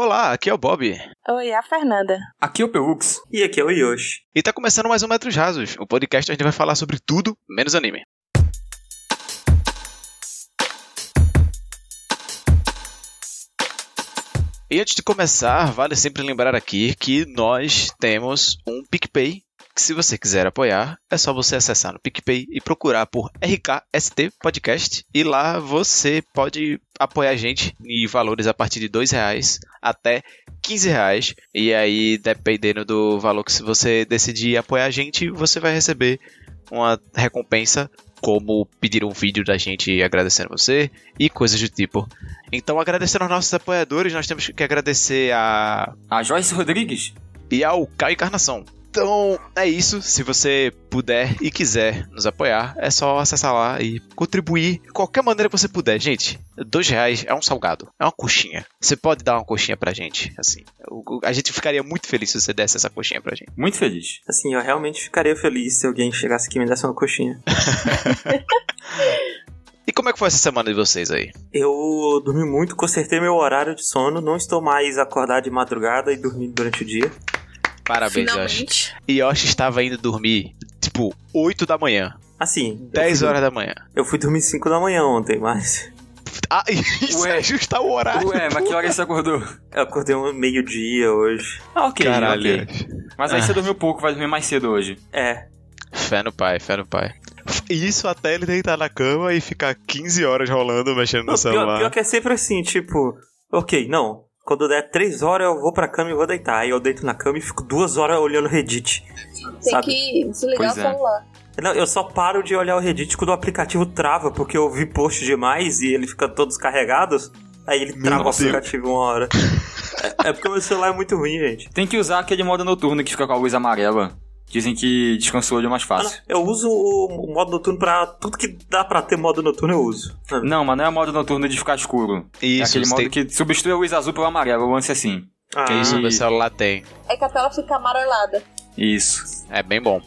Olá, aqui é o Bob. Oi, é a Fernanda. Aqui é o Pelux. E aqui é o Yoshi. E tá começando mais um Metros Rasos, o podcast onde a gente vai falar sobre tudo menos anime. E antes de começar, vale sempre lembrar aqui que nós temos um PicPay que se você quiser apoiar, é só você acessar no PicPay e procurar por RKST Podcast. E lá você pode apoiar a gente em valores a partir de dois reais até 15 reais. E aí, dependendo do valor que você decidir apoiar a gente, você vai receber uma recompensa como pedir um vídeo da gente agradecendo você e coisas do tipo. Então, agradecendo aos nossos apoiadores, nós temos que agradecer a. A Joyce Rodrigues. E ao Caio Encarnação. Então é isso. Se você puder e quiser nos apoiar, é só acessar lá e contribuir de qualquer maneira que você puder. Gente, dois reais é um salgado, é uma coxinha. Você pode dar uma coxinha pra gente, assim. A gente ficaria muito feliz se você desse essa coxinha pra gente. Muito feliz. Assim, eu realmente ficaria feliz se alguém chegasse aqui e me desse uma coxinha. E como é que foi essa semana de vocês aí? Eu dormi muito, consertei meu horário de sono, não estou mais acordado de madrugada e dormindo durante o dia. Parabéns, Yoshi. E Yoshi estava indo dormir, tipo, 8 da manhã. Assim. 10 horas da manhã. Eu fui dormir 5 da manhã ontem, mas. Ah, isso Ué. é ajustar o horário. Ué, mas que hora você acordou? Eu acordei um meio-dia hoje. Ah, ok. Caralho. Okay. Mas aí ah. você dormiu pouco, vai dormir mais cedo hoje. É. Fé no pai, fé no pai. Isso até ele deitar na cama e ficar 15 horas rolando, mexendo no celular. Pior, pior que é sempre assim, tipo, ok, não, quando der três horas, eu vou pra cama e vou deitar. Aí eu deito na cama e fico duas horas olhando o Reddit. Tem sabe? que desligar pois o é. celular. Não, eu só paro de olhar o Reddit quando o aplicativo trava, porque eu vi post demais e ele fica todos carregados. Aí ele trava o aplicativo uma hora. é, é porque o meu celular é muito ruim, gente. Tem que usar aquele modo noturno que fica com a luz amarela. Dizem que descansa o olho mais fácil. eu uso o modo noturno pra. Tudo que dá pra ter modo noturno eu uso. Não, mas não é modo noturno de ficar escuro. Isso, é aquele modo tem... que substitui a luz azul pelo amarelo, o lance assim. Ah. Que isso o meu celular tem. É que a tela fica amarelada. Isso. É bem bom.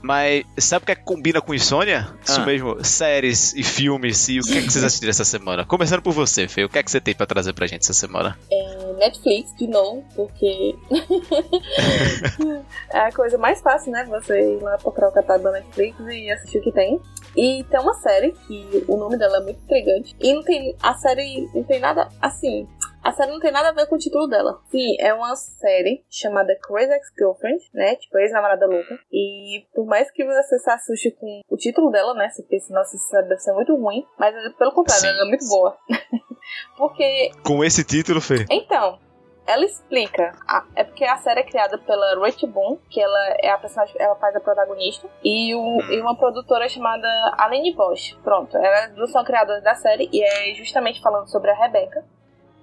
Mas sabe o que, é que combina com insônia? Isso ah. mesmo, séries e filmes. E o que, é que vocês assistiram essa semana? Começando por você, Fê. O que é que você tem pra trazer pra gente essa semana? É Netflix, de novo, porque é a coisa mais fácil, né? Você ir lá procurar o catálogo da Netflix e assistir o que tem. E tem uma série que o nome dela é muito intrigante. E não tem. A série não tem nada assim. A série não tem nada a ver com o título dela. Sim, é uma série chamada Crazy Ex-Girlfriend, né? Tipo, ex-namorada louca. E por mais que você se assuste com o título dela, né? Você pensa, nossa, isso deve ser muito ruim. Mas pelo contrário, Sim. ela é muito boa. Porque. Com esse título, Fê? Então, ela explica. é porque a série é criada pela Rachel Boone, que ela é a personagem, ela faz a protagonista, e, o, e uma produtora chamada Aline Bosch. Pronto, elas duas são criadoras da série e é justamente falando sobre a Rebecca,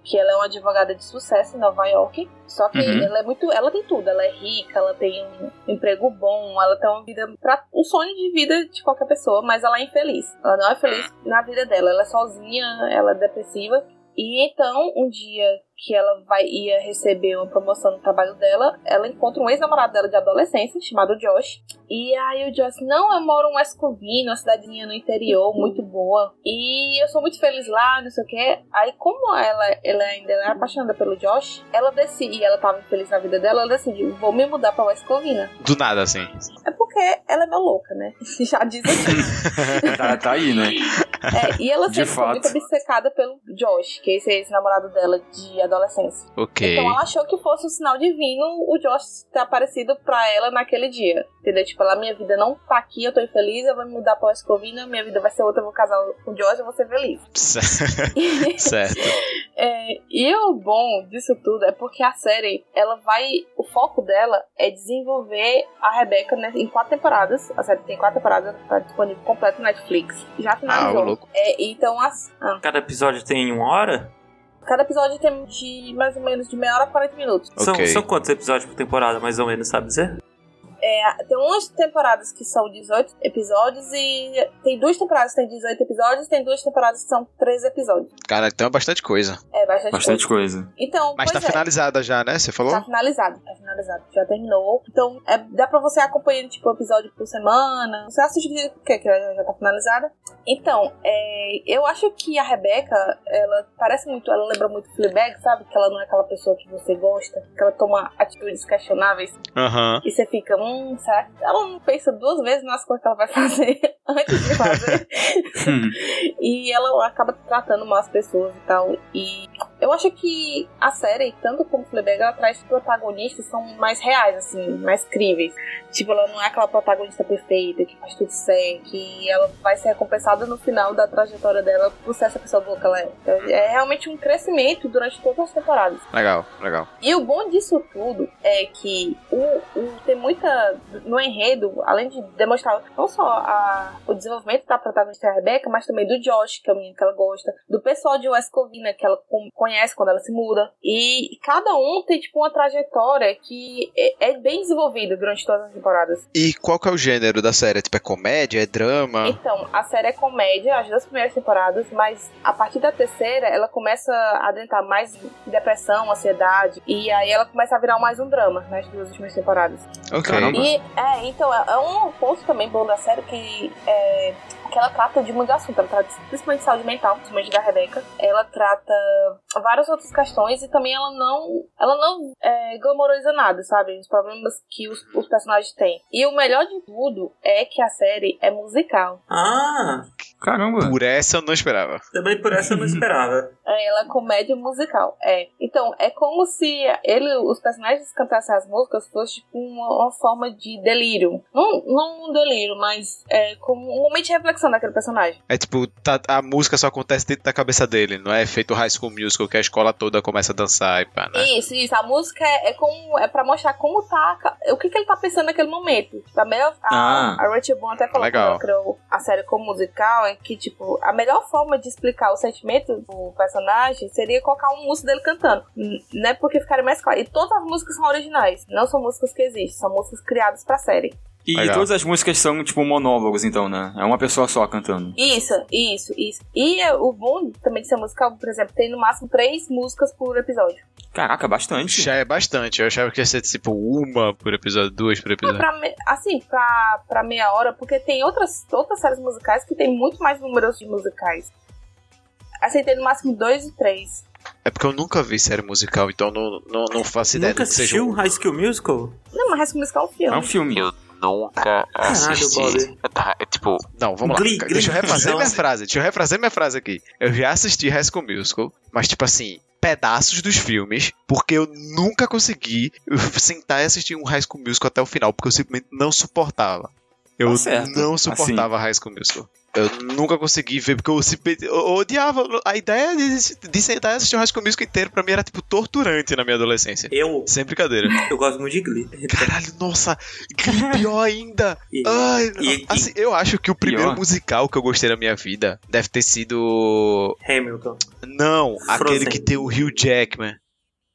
que ela é uma advogada de sucesso em Nova York. Só que uhum. ela é muito. Ela tem tudo. Ela é rica, ela tem um emprego bom, ela tem uma vida. Pra, um sonho de vida de qualquer pessoa, mas ela é infeliz. Ela não é feliz na vida dela. Ela é sozinha, ela é depressiva. E então, um dia que ela vai ia receber uma promoção no trabalho dela, ela encontra um ex-namorado dela de adolescência, chamado Josh. E aí o Josh, não, eu moro em West Covina, uma cidadezinha no interior, muito boa. E eu sou muito feliz lá, não sei o que. Aí, como ela, ela ainda é apaixonada pelo Josh, ela decide, e ela tava feliz na vida dela, ela decide, vou me mudar pra West Covina. Do nada, assim. É porque ela é meio louca, né? Já diz assim. tá, tá aí, né? É, e ela sempre foi muito obcecada pelo Josh, que é esse ex-namorado dela de adolescência. Ok. Então ela achou que fosse um sinal divino o Josh ter aparecido pra ela naquele dia. Entendeu? Tipo, ela, minha vida não tá aqui, eu tô infeliz, eu vou me mudar pra Escovina, minha vida vai ser outra, eu vou casar com o Josh, eu vou ser feliz. certo. é, e o bom disso tudo é porque a série, ela vai. O foco dela é desenvolver a Rebecca né, em quatro temporadas. A série tem quatro temporadas, tá disponível completo no Netflix. Já finalizou. Ah, louco. É, então as. Ah. Cada episódio tem uma hora? Cada episódio tem de mais ou menos de meia hora a 40 minutos. Okay. São, são quantos episódios por temporada, mais ou menos, sabe dizer? É, tem umas temporadas que são 18 episódios e tem duas temporadas que tem 18 episódios, tem duas temporadas que são 13 episódios. Cara, então é bastante coisa. É, bastante, bastante coisa. coisa. Então, Mas tá é. finalizada já, né? Você falou? Tá finalizada, tá finalizada. já terminou. Então, é, dá pra você acompanhar, tipo, episódio por semana. Você assiste o que, que já tá finalizada. Então, é, eu acho que a Rebeca, ela parece muito, ela lembra muito Fleabag, sabe? Que ela não é aquela pessoa que você gosta, que ela toma atitudes questionáveis. Uhum. E você fica, hum, que ela não pensa duas vezes nas coisas que ela vai fazer antes de fazer? e ela acaba tratando mal as pessoas e tal. E eu acho que a série, tanto como Fleabag, ela traz protagonistas que são mais reais, assim, mais críveis. Tipo, ela não é aquela protagonista perfeita, que faz tudo certo, que ela vai ser recompensada no final da trajetória dela por ser essa pessoa boa que ela é. Então, é realmente um crescimento durante todas as temporadas. Legal, legal. E o bom disso tudo é que o, o tem muita. No enredo, além de demonstrar não só a, o desenvolvimento da protagonista Rebecca, mas também do Josh, que é o menino que ela gosta, do pessoal de West Covina, que ela conhece quando ela se muda. E cada um tem, tipo, uma trajetória que é, é bem desenvolvida durante todas as temporadas. E qual que é o gênero da série? Tipo, é comédia? É drama? Então, a série é comédia, as duas primeiras temporadas, mas a partir da terceira, ela começa a adentrar mais depressão, ansiedade, e aí ela começa a virar mais um drama nas duas últimas temporadas. Ok. E, é, então, é, é um ponto também bom da série que é, que ela trata de muito assunto. Ela trata principalmente de saúde mental, principalmente da Rebeca. Ela trata várias outras questões e também ela não ela não é, glamoriza nada, sabe? Os problemas que os, os, personagens têm. E o melhor de tudo é que a série é musical. Ah! Caramba! Por essa eu não esperava. Também por essa eu não esperava. É, ela é comédia musical. É. Então, é como se ele, os personagens cantassem as músicas fosse tipo uma, uma forma de delírio. Não, não um delírio, mas é como um momento de reflexão daquele personagem. É tipo, tá, a música só acontece dentro da cabeça dele, não é feito High School Musical que a escola toda começa a dançar e pá, né? Isso, isso. A música é, é como é para mostrar como tá, o que, que ele tá pensando naquele momento. Tipo, a melhor a, ah, a Rachel Boone até falou legal. que ela criou a série como musical que tipo, a melhor forma de explicar o sentimento do personagem seria colocar um músico dele cantando, né? Porque ficaria mais claro. E todas as músicas são originais, não são músicas que existem, são músicas criadas pra série. E Legal. todas as músicas são, tipo, monólogos, então, né? É uma pessoa só cantando. Isso, isso, isso. E é, o bom também de ser musical, por exemplo, tem no máximo três músicas por episódio. Caraca, bastante. Já é bastante. Eu achava que ia ser, tipo, uma por episódio, duas por episódio. É pra me... Assim, pra, pra meia hora, porque tem outras, outras séries musicais que tem muito mais números de musicais. Assim, tem no máximo dois e três. É porque eu nunca vi série musical, então não, não, não faço ideia nunca do que seja. Nunca assistiu High School Musical? Não, mas High School Musical é um filme. É um filme. Eu nunca assisti. Tá, é, tipo, não, vamos lá. deixa eu refazer minha frase. Deixa eu refazer minha frase aqui. Eu já assisti High School Musical, mas tipo assim, pedaços dos filmes, porque eu nunca consegui sentar e assistir um High School Musical até o final, porque eu simplesmente não suportava. Eu tá não suportava assim. High School Musical. Eu nunca consegui ver, porque eu, eu odiava. A ideia de, de sentar e assistir um High School Musical inteiro pra mim era, tipo, torturante na minha adolescência. Eu. Sem brincadeira. Eu gosto muito de Glee. Caralho, nossa, Glee pior ainda. E, Ai, e, assim, e, eu acho que o primeiro pior. musical que eu gostei na minha vida deve ter sido. Hamilton. Não, Frozen. aquele que tem o Hugh Jackman.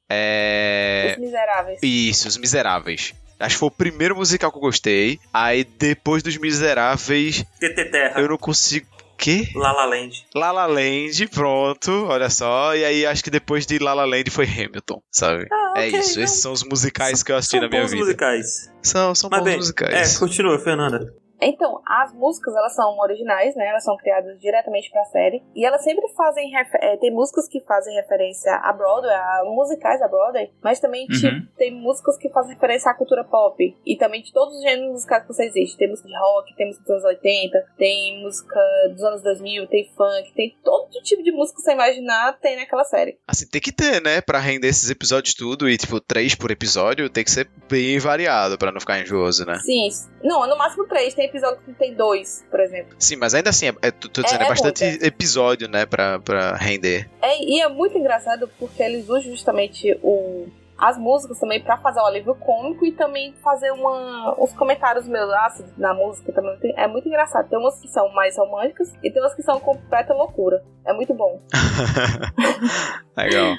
É. Os Miseráveis. Isso, Os Miseráveis. Acho que foi o primeiro musical que eu gostei. Aí depois dos Miseráveis. TT Terra. Eu não consigo. Que? La La Land. La La Land, pronto, olha só. E aí acho que depois de La La Land foi Hamilton, sabe? Ah, é okay, é isso, não. esses são os musicais que eu assisti são na minha vida. São musicais. São, são Mas bons bem, musicais. É, continua, Fernanda. Então, as músicas, elas são originais, né? Elas são criadas diretamente pra série. E elas sempre fazem... É, tem músicas que fazem referência a Broadway, a musicais da Broadway. Mas também, uhum. tipo, tem músicas que fazem referência à cultura pop. E também de todos os gêneros musicais que você existe. Tem música de rock, tem música dos anos 80, tem música dos anos 2000, tem funk, tem todo tipo de música que você imaginar tem naquela série. Assim, tem que ter, né? Pra render esses episódios tudo. E, tipo, três por episódio, tem que ser bem variado pra não ficar enjooso, né? Sim. Não, no máximo três. Tem episódio que tem dois, por exemplo. Sim, mas ainda assim, é, é, tô, tô dizendo, é, é, é bastante muito, episódio, né, pra, pra render. É, e é muito engraçado porque eles usam justamente o, as músicas também para fazer o alívio cômico e também fazer uma, uns comentários meio ácidos na música também. É muito engraçado. Tem umas que são mais românticas e tem umas que são completa loucura. É muito bom. Legal.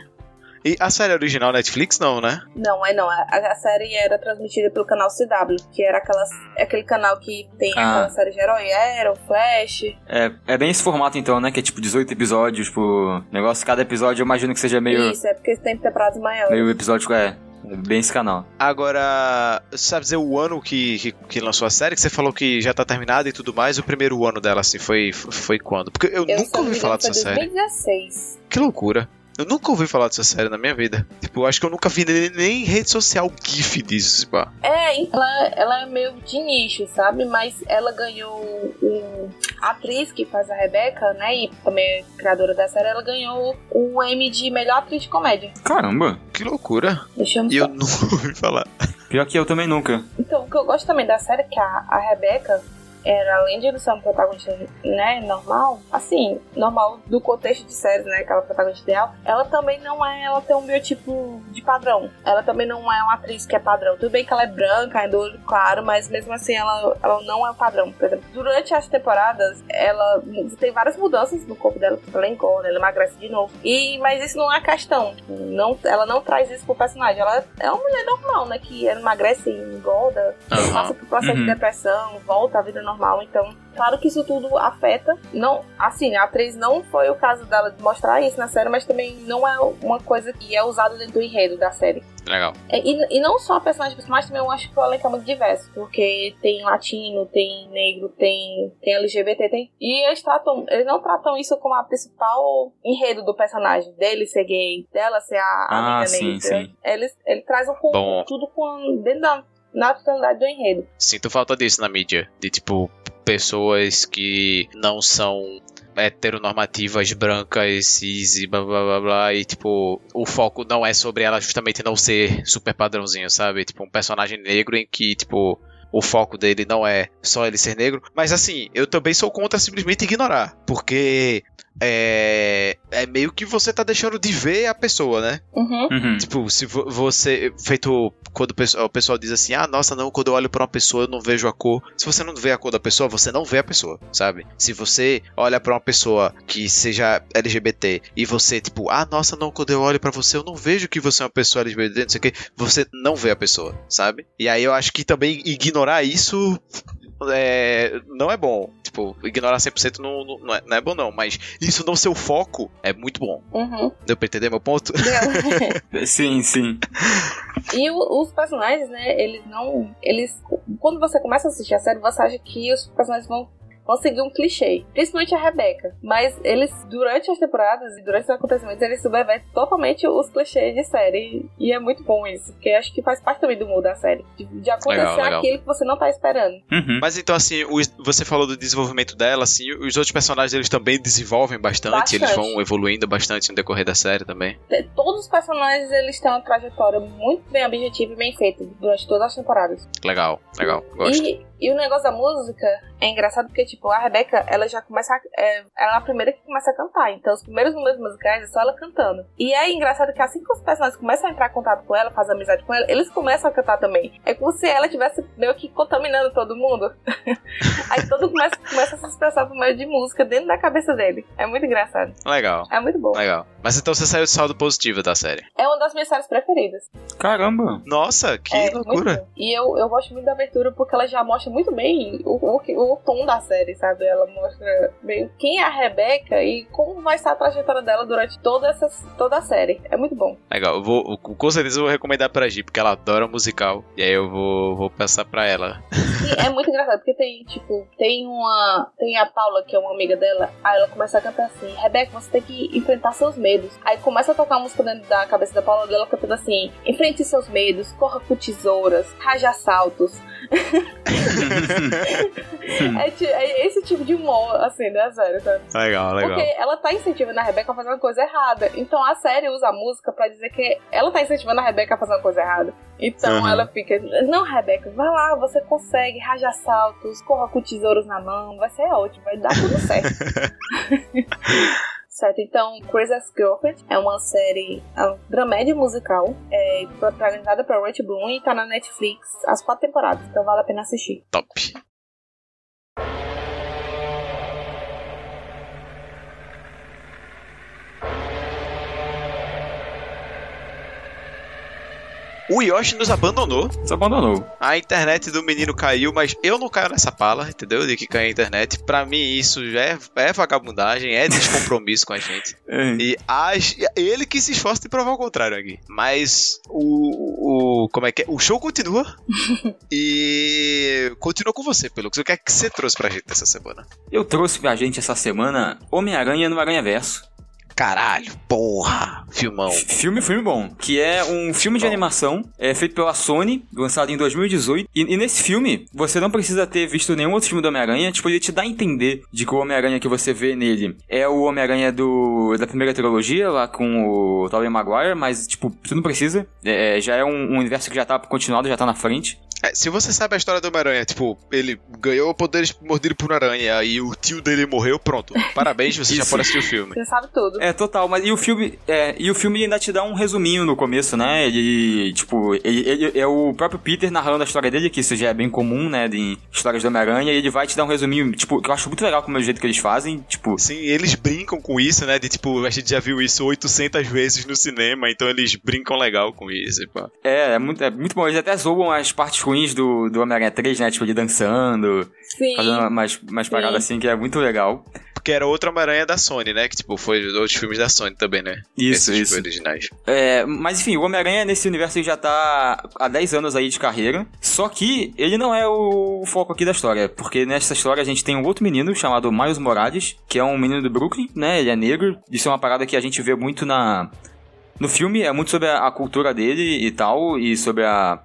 E a série original Netflix não, né? Não, é não. A, a série era transmitida pelo canal CW, que era aquelas, aquele canal que tem ah. aquela série de herói, Arrow, Flash. É, é bem esse formato então, né? Que é tipo 18 episódios por negócio. Cada episódio eu imagino que seja meio... Isso, é porque tem temporadas maiores. Meio episódio, é. bem esse canal. Agora, sabe dizer o ano que, que, que, lançou a série? Que você falou que já tá terminada e tudo mais. O primeiro ano dela, assim, foi, foi quando? Porque eu, eu nunca ouvi falar dessa 2016. série. 2016. Que loucura. Eu nunca ouvi falar dessa série na minha vida. Tipo, eu acho que eu nunca vi nem, nem rede social GIF disso, tipo. É, ela, ela é meio de nicho, sabe? Mas ela ganhou um, a atriz que faz a Rebeca, né? E também é criadora da série, ela ganhou o M de melhor atriz de comédia. Caramba! Que loucura! Deixa eu E eu nunca ouvi falar. Pior que eu também nunca. Então, o que eu gosto também da série é que a, a Rebeca, era, além de ser um protagonista, né, normal, assim, normal do contexto de séries, né, aquela protagonista ideal, ela também não é, ela tem um biotipo de padrão. Ela também não é uma atriz que é padrão. Tudo bem que ela é branca, é do olho claro, mas mesmo assim ela, ela não é padrão. Por exemplo, durante as temporadas, ela tem várias mudanças no corpo dela, ela engorda, ela emagrece de novo. E, mas isso não é questão. Não, ela não traz isso pro personagem. Ela é uma mulher normal, né, que emagrece e engorda, uhum. passa por processo uhum. de depressão, volta à vida normal. Então, claro que isso tudo afeta. Não, assim, a atriz não foi o caso dela de mostrar isso na série, mas também não é uma coisa que é usada dentro do enredo da série. Legal. É, e, e não só a personagem mas também eu acho que o elenco é muito diverso, porque tem latino, tem negro, tem, tem LGBT, tem. E eles tratam, eles não tratam isso como a principal enredo do personagem, dele ser gay, dela ser a, ah, amiga sim, negra. Sim. Eles, trazem com, tudo com, dentro da na totalidade do enredo. Sinto falta disso na mídia. De tipo, pessoas que não são heteronormativas, brancas, cis e blá blá blá blá. E tipo, o foco não é sobre ela justamente não ser super padrãozinho, sabe? Tipo, um personagem negro em que, tipo, o foco dele não é só ele ser negro. Mas assim, eu também sou contra simplesmente ignorar. Porque é, é meio que você tá deixando de ver a pessoa, né? Uhum. Uhum. Tipo, se você. Feito quando o pessoal, diz assim: ah, nossa, não, quando eu olho pra uma pessoa eu não vejo a cor. Se você não vê a cor da pessoa, você não vê a pessoa, sabe? Se você olha para uma pessoa que seja LGBT e você, tipo, ah, nossa, não, quando eu olho para você eu não vejo que você é uma pessoa LGBT, não sei o que, você não vê a pessoa, sabe? E aí eu acho que também ignorar isso é, não é bom. Tipo, ignorar 100% não, não, é, não é bom, não. Mas isso não ser o foco é muito bom. Uhum. Deu pra entender meu ponto? Deu. sim, sim. E o, os personagens, né, eles não. Eles. Quando você começa a assistir a série, você acha que os personagens vão conseguir um clichê. Principalmente a Rebeca. Mas eles, durante as temporadas e durante os acontecimentos, eles subvertem totalmente os clichês de série. E é muito bom isso. Porque acho que faz parte também do mundo da série. De, de acontecer legal, legal. aquilo que você não tá esperando. Uhum. Mas então, assim, os, você falou do desenvolvimento dela, assim, os outros personagens eles também desenvolvem bastante, bastante. Eles vão evoluindo bastante no decorrer da série também. Todos os personagens eles têm uma trajetória muito bem objetiva e bem feita durante todas as temporadas. Legal, legal. Gosto. E, e o negócio da música é engraçado porque, tipo, a Rebeca, ela já começa. A, é, ela é a primeira que começa a cantar. Então, os primeiros números musicais é só ela cantando. E é engraçado que assim que os personagens começam a entrar em contato com ela, fazer amizade com ela, eles começam a cantar também. É como se ela estivesse meio que contaminando todo mundo. Aí todo começa, começa a se expressar por meio de música dentro da cabeça dele. É muito engraçado. Legal. É muito bom. Legal. Mas então você saiu de saldo positivo da série? É uma das minhas séries preferidas. Caramba! Nossa, que é, loucura! E eu, eu gosto muito da abertura porque ela já mostra muito bem o, o, o tom da série, sabe? Ela mostra bem quem é a Rebeca e como vai ser a trajetória dela durante toda, essa, toda a série. É muito bom. Legal, eu vou, com certeza eu vou recomendar pra Gi, porque ela adora musical. E aí eu vou, vou passar pra ela. E é muito engraçado, porque tem, tipo, tem uma. Tem a Paula, que é uma amiga dela, aí ela começa a cantar assim: Rebeca, você tem que enfrentar seus medos. Aí começa a tocar a música dentro da cabeça da Paula dela cantando assim: Enfrente seus medos, corra com tesouras, raja assaltos. é, é, esse tipo de humor, assim, da série, sabe? Legal, legal. Porque ela tá incentivando a Rebeca a fazer uma coisa errada. Então a série usa a música pra dizer que ela tá incentivando a Rebeca a fazer uma coisa errada. Então uhum. ela fica, não, Rebeca, vai lá, você consegue, raja saltos, corra com tesouros na mão, vai ser ótimo, vai dar tudo certo. Certo, então Crazy as Girlfriend é uma série, é uma dramédia musical, é protagonizada por Rachel Bloom e tá na Netflix as quatro temporadas, então vale a pena assistir. Top. O Yoshi nos abandonou. Nos abandonou. A internet do menino caiu, mas eu não caio nessa pala, entendeu? De que cai a internet. Pra mim, isso já é, é vagabundagem, é descompromisso com a gente. É. E as, ele que se esforça de provar o contrário aqui. Mas o, o. Como é que é? O show continua. e. Continua com você, pelo que. O que é que você trouxe pra gente essa semana? Eu trouxe pra gente essa semana Homem-Aranha no Aranha Verso. Caralho, porra, filmão. Filme, filme bom. Que é um filme de animação é, feito pela Sony, lançado em 2018. E, e, nesse filme, você não precisa ter visto nenhum outro filme do Homem-Aranha. Tipo, ele te dá a entender de que o Homem-Aranha que você vê nele é o Homem-Aranha do da primeira trilogia, lá com o Tobey Maguire. Mas, tipo, você não precisa. É, já é um, um universo que já tá continuado, já tá na frente. É, se você sabe a história do Homem-Aranha, tipo, ele ganhou poderes mordido por uma aranha e o tio dele morreu, pronto. Parabéns, você já pode assistir o filme. Você sabe tudo. É, total, mas e o filme, é, e o filme ainda te dá um resuminho no começo, né? Ele, tipo, ele, ele, é o próprio Peter narrando a história dele, que isso já é bem comum, né, em histórias do Homem-Aranha, e ele vai te dar um resuminho, tipo, que eu acho muito legal como é o jeito que eles fazem, tipo... Sim, eles brincam com isso, né, de tipo, a gente já viu isso 800 vezes no cinema, então eles brincam legal com isso, pá. É, é muito, é muito bom, eles até zoam as partes ruins do, do Homem-Aranha 3, né? Tipo, ele dançando. Sim. Fazendo umas, umas paradas assim que é muito legal. Porque era outra Homem-Aranha da Sony, né? Que, tipo, foi outros filmes da Sony também, né? Isso, Esses, isso. Tipo, originais. É, mas, enfim, o Homem-Aranha nesse universo já tá há 10 anos aí de carreira. Só que ele não é o foco aqui da história. Porque nessa história a gente tem um outro menino chamado Miles Morales, que é um menino do Brooklyn, né? Ele é negro. Isso é uma parada que a gente vê muito na... No filme é muito sobre a cultura dele e tal, e sobre a,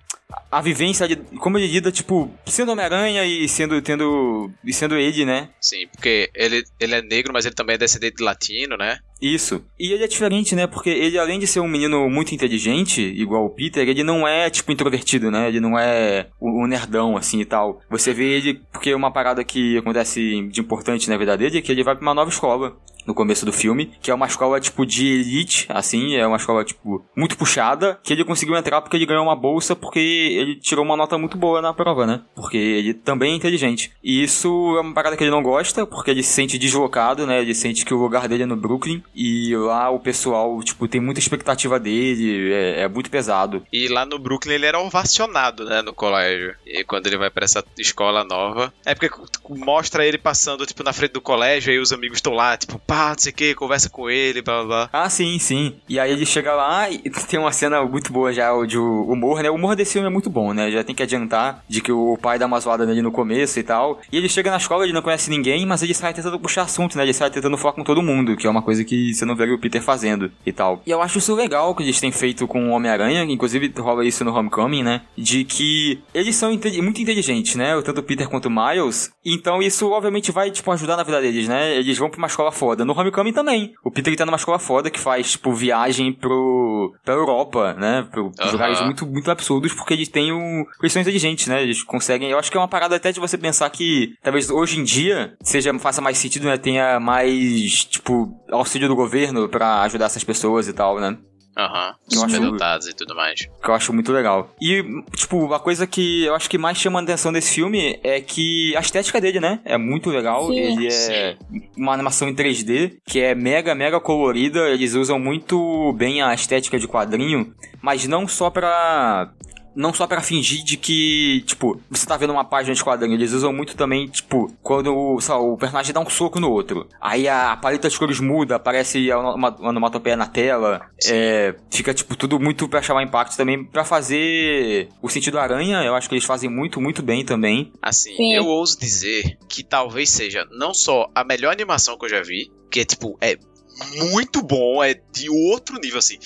a vivência de como ele lida, tipo, sendo Homem-Aranha e sendo tendo e sendo ele, né? Sim, porque ele, ele é negro, mas ele também é descendente de latino, né? Isso. E ele é diferente, né? Porque ele, além de ser um menino muito inteligente, igual o Peter, ele não é, tipo, introvertido, né? Ele não é o, o nerdão, assim, e tal. Você vê ele, porque uma parada que acontece de importante na vida dele é que ele vai pra uma nova escola no começo do filme, que é uma escola, tipo, de elite, assim, é uma escola, tipo, muito puxada, que ele conseguiu entrar porque ele ganhou uma bolsa, porque ele tirou uma nota muito boa na prova, né? Porque ele também é inteligente. E isso é uma parada que ele não gosta, porque ele se sente deslocado, né? Ele sente que o lugar dele é no Brooklyn, e lá o pessoal, tipo, tem muita expectativa dele, é, é muito pesado. E lá no Brooklyn ele era ovacionado, né, no colégio. E quando ele vai para essa escola nova, é porque mostra ele passando, tipo, na frente do colégio, aí os amigos estão lá, tipo, pá, não sei o que, conversa com ele, blá blá. Ah, sim, sim. E aí ele chega lá e tem uma cena muito boa já de humor, né? O humor desse filme é muito bom, né? Já tem que adiantar de que o pai dá uma zoada nele no começo e tal. E ele chega na escola, ele não conhece ninguém, mas ele sai tentando puxar assunto, né? Ele sai tentando falar com todo mundo, que é uma coisa que você não vê o Peter fazendo e tal. E eu acho isso legal que eles têm feito com o Homem-Aranha, inclusive rola isso no Homecoming, né? De que eles são muito inteligentes, né? Tanto o Peter quanto o Miles. Então isso obviamente vai, tipo, ajudar na vida deles, né? Eles vão pra uma escola foda. No Homecoming também. O Peter tá numa escola foda que faz, tipo, viagem pro, pra Europa, né? Pro, lugares muito, muito absurdos, porque eles têm o, eles são inteligentes, né? Eles conseguem. Eu acho que é uma parada até de você pensar que talvez hoje em dia seja, faça mais sentido, né? Tenha mais, tipo, auxílio do governo para ajudar essas pessoas e tal, né? Aham, uhum, superdotados e tudo mais. Que eu acho muito legal. E, tipo, a coisa que eu acho que mais chama a atenção desse filme é que a estética dele, né? É muito legal. Sim. Ele é Sim. uma animação em 3D que é mega, mega colorida. Eles usam muito bem a estética de quadrinho, mas não só pra não só para fingir de que, tipo, você tá vendo uma página de quadrinho, eles usam muito também, tipo, quando o, lá, o personagem dá um soco no outro. Aí a, a paleta de cores muda, aparece uma onomatopeia na tela. É, fica, tipo, tudo muito pra chamar impacto também. para fazer o sentido aranha, eu acho que eles fazem muito, muito bem também. Assim, Sim. eu ouso dizer que talvez seja não só a melhor animação que eu já vi, que é, tipo, é muito bom, é de outro nível, assim.